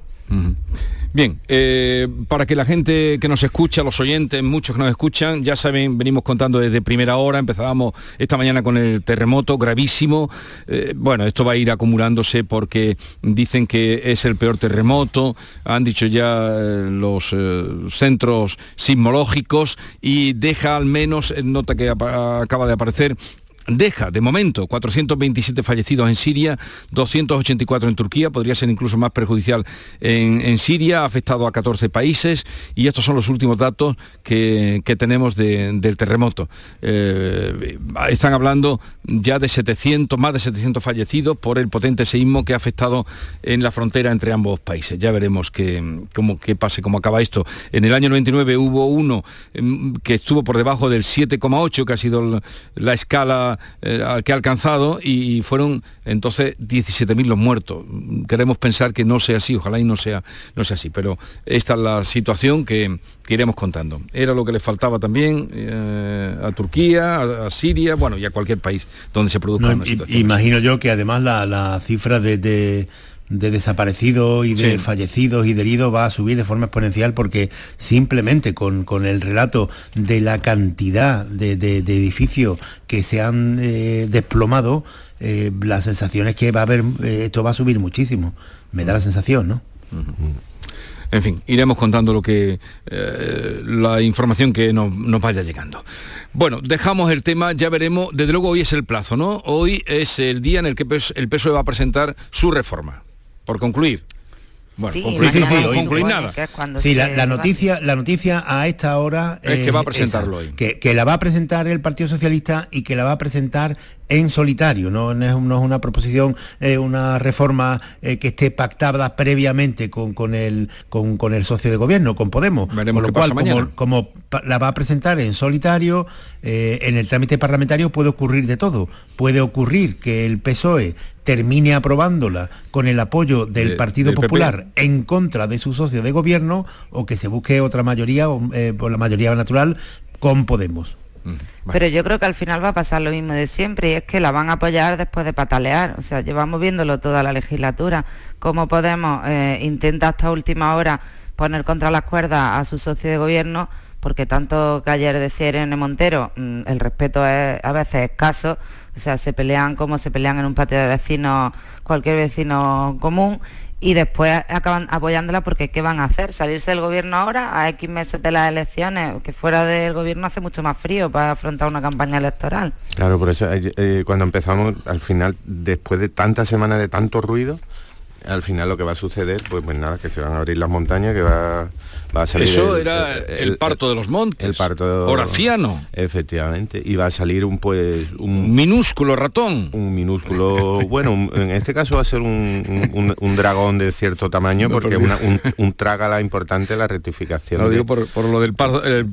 Bien, eh, para que la gente que nos escucha, los oyentes, muchos que nos escuchan, ya saben, venimos contando desde primera hora, empezábamos esta mañana con el terremoto gravísimo. Eh, bueno, esto va a ir acumulándose porque dicen que es el peor terremoto, han dicho ya eh, los centros sismológicos y deja al menos, nota que acaba de aparecer, deja de momento 427 fallecidos en Siria, 284 en Turquía, podría ser incluso más perjudicial en, Siria, ha afectado a 14 países y estos son los últimos datos que, tenemos del terremoto. Eh, están hablando ya de 700, más de 700 fallecidos por el potente seísmo que ha afectado en la frontera entre ambos países. Ya veremos qué, cómo, qué pase, cómo acaba esto. En el año 99 hubo uno em, que estuvo por debajo del 7,8, que ha sido la escala eh, que ha alcanzado y fueron entonces 17.000 los muertos. Queremos pensar que no sea así, ojalá y no sea, no sea así, pero esta es la situación que, iremos contando. Era lo que le faltaba también eh, a Turquía, a, Siria, bueno, y a cualquier país donde se produzca una situación. Imagino yo que además la, cifra de de desaparecidos y de fallecidos y de heridos va a subir de forma exponencial porque simplemente con, el relato de la cantidad de, edificios que se han eh, desplomado, eh, la sensación es que va a haber, eh, esto va a subir muchísimo. Me da la sensación, ¿no? En fin, iremos contando lo que la información que nos, nos, vaya llegando. Bueno, dejamos el tema, ya veremos. Desde luego hoy es el plazo, ¿no? Hoy es el día en el que el PSOE va a presentar su reforma por concluir. Bueno, concluir, sí, concluir nada. Sí, la, noticia, la noticia a esta hora es, que va a presentarlo hoy. Que, que, la va a presentar el Partido Socialista y que la va a presentar en solitario, no, es, una proposición, eh, una reforma eh, que esté pactada previamente con, con, el, con, el socio de gobierno, con Podemos. Veremos con lo cual, como, como, la va a presentar en solitario, eh, en el trámite parlamentario puede ocurrir de todo. Puede ocurrir que el PSOE termine aprobándola con el apoyo del Partido Popular en contra de su socio de gobierno o que se busque otra mayoría, por la mayoría natural, con Podemos. Pero yo creo que al final va a pasar lo mismo de siempre y es que la van a apoyar después de patalear. O sea, llevamos viéndolo toda la legislatura. Cómo Podemos eh, intenta hasta última hora poner contra las cuerdas a su socio de gobierno porque tanto que ayer decía Irene Montero, mm, el respeto es a veces escaso, o sea, se pelean como se pelean en un patio de vecinos cualquier vecino común y después acaban apoyándola porque ¿qué van a hacer? ¿Salirse del gobierno ahora a X meses de las elecciones? Que fuera del gobierno hace mucho más frío para afrontar una campaña electoral. Claro, por eso eh, eh, cuando empezamos, al final, después de tantas semanas de tanto ruido, al final lo que va a suceder, pues, pues nada, que se van a abrir las montañas, que va eso era el, parto de los montes. El parto Horaciano. Efectivamente. Y va a salir un pues un, minúsculo ratón. Un minúsculo. bueno, en este caso va a ser un, dragón de cierto tamaño porque un, traga la importante la rectificación. Lo digo por, lo del parto, el,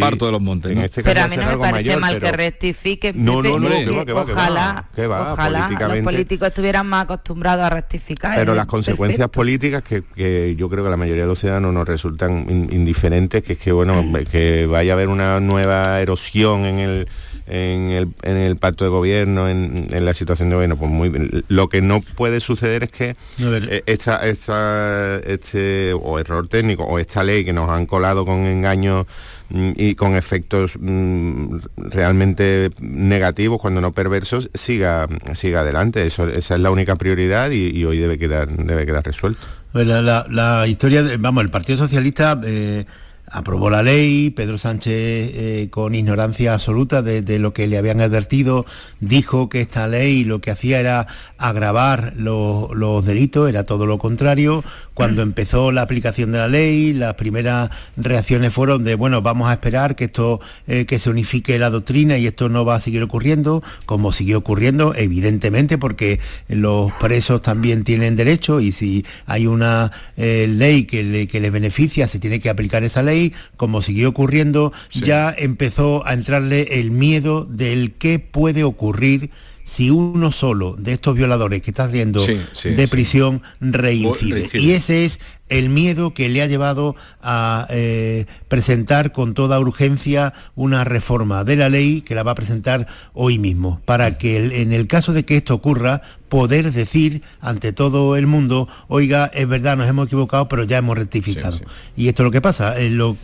parto de los montes. Este pero a mí no me parece mal que rectifique. No, no, no, ojalá, ojalá los políticos estuvieran más acostumbrados a rectificar. Pero las consecuencias políticas que, yo creo que la mayoría de los ciudadanos no resultan indiferentes, que es que bueno, que vaya a haber una nueva erosión en el en el, en el pacto de gobierno, en, la situación de gobierno, pues muy Lo que no puede suceder es que eh, esta, esta, este o error técnico o esta ley que nos han colado con engaños mm, y con efectos mm, realmente negativos, cuando no perversos, siga, siga adelante. Eso, esa es la única prioridad y, hoy debe quedar, debe quedar resuelto. La, historia, vamos, el Partido Socialista... Eh, aprobó la ley, Pedro Sánchez eh, con ignorancia absoluta de, lo que le habían advertido, dijo que esta ley lo que hacía era agravar los delitos, era todo lo contrario. Cuando empezó la aplicación de la ley, las primeras reacciones fueron de, bueno, vamos a esperar que esto, eh, que se unifique la doctrina y esto no va a seguir ocurriendo, como siguió ocurriendo, evidentemente, porque los presos también tienen derecho y si hay una eh, ley que, le, que les beneficia, se tiene que aplicar esa ley, como siguió ocurriendo, ya empezó a entrarle el miedo del qué puede ocurrir si uno solo de estos violadores que está saliendo de prisión reincide. Y ese es el miedo que le ha llevado a eh, presentar con toda urgencia una reforma de la ley que la va a presentar hoy mismo, para que en el caso de que esto ocurra, poder decir ante todo el mundo, oiga, es verdad, nos hemos equivocado, pero ya hemos rectificado. Y esto es lo que pasa. Eh, lo,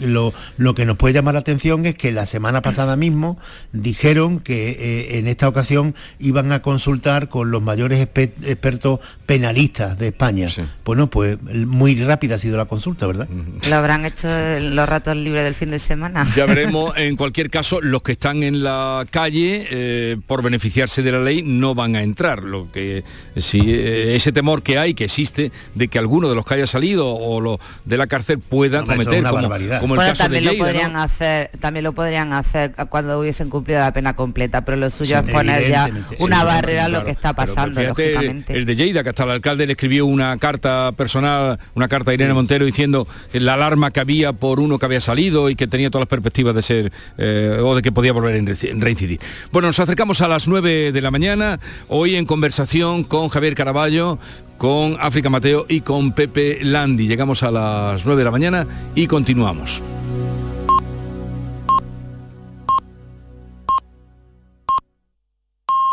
que nos puede llamar la atención es que la semana pasada mismo dijeron que eh, en esta ocasión iban a consultar con los mayores expertos penalistas de España. Bueno, pues muy rápido rápida ha sido la consulta, ¿verdad? Lo habrán hecho los ratos libres del fin de semana. Ya veremos, en cualquier caso, los que están en la calle eh, por beneficiarse de la ley no van a entrar. Lo que si eh, ese temor que hay, que existe, de que alguno de los que haya salido o lo de la cárcel pueda cometer como, como, el caso también de lo podrían hacer, también lo podrían hacer cuando hubiesen cumplido la pena completa, pero lo suyo es poner ya una barrera a lo que está pasando, lógicamente. El de Lleida, que hasta el alcalde le escribió una carta personal, una carta a Irene Montero diciendo la alarma que había por uno que había salido y que tenía todas las perspectivas de ser eh, o de que podía volver a reincidir. Bueno, nos acercamos a las 9 de la mañana, hoy en conversación con Javier Caraballo, con África Mateo y con Pepe Landi. Llegamos a las 9 de la mañana y continuamos.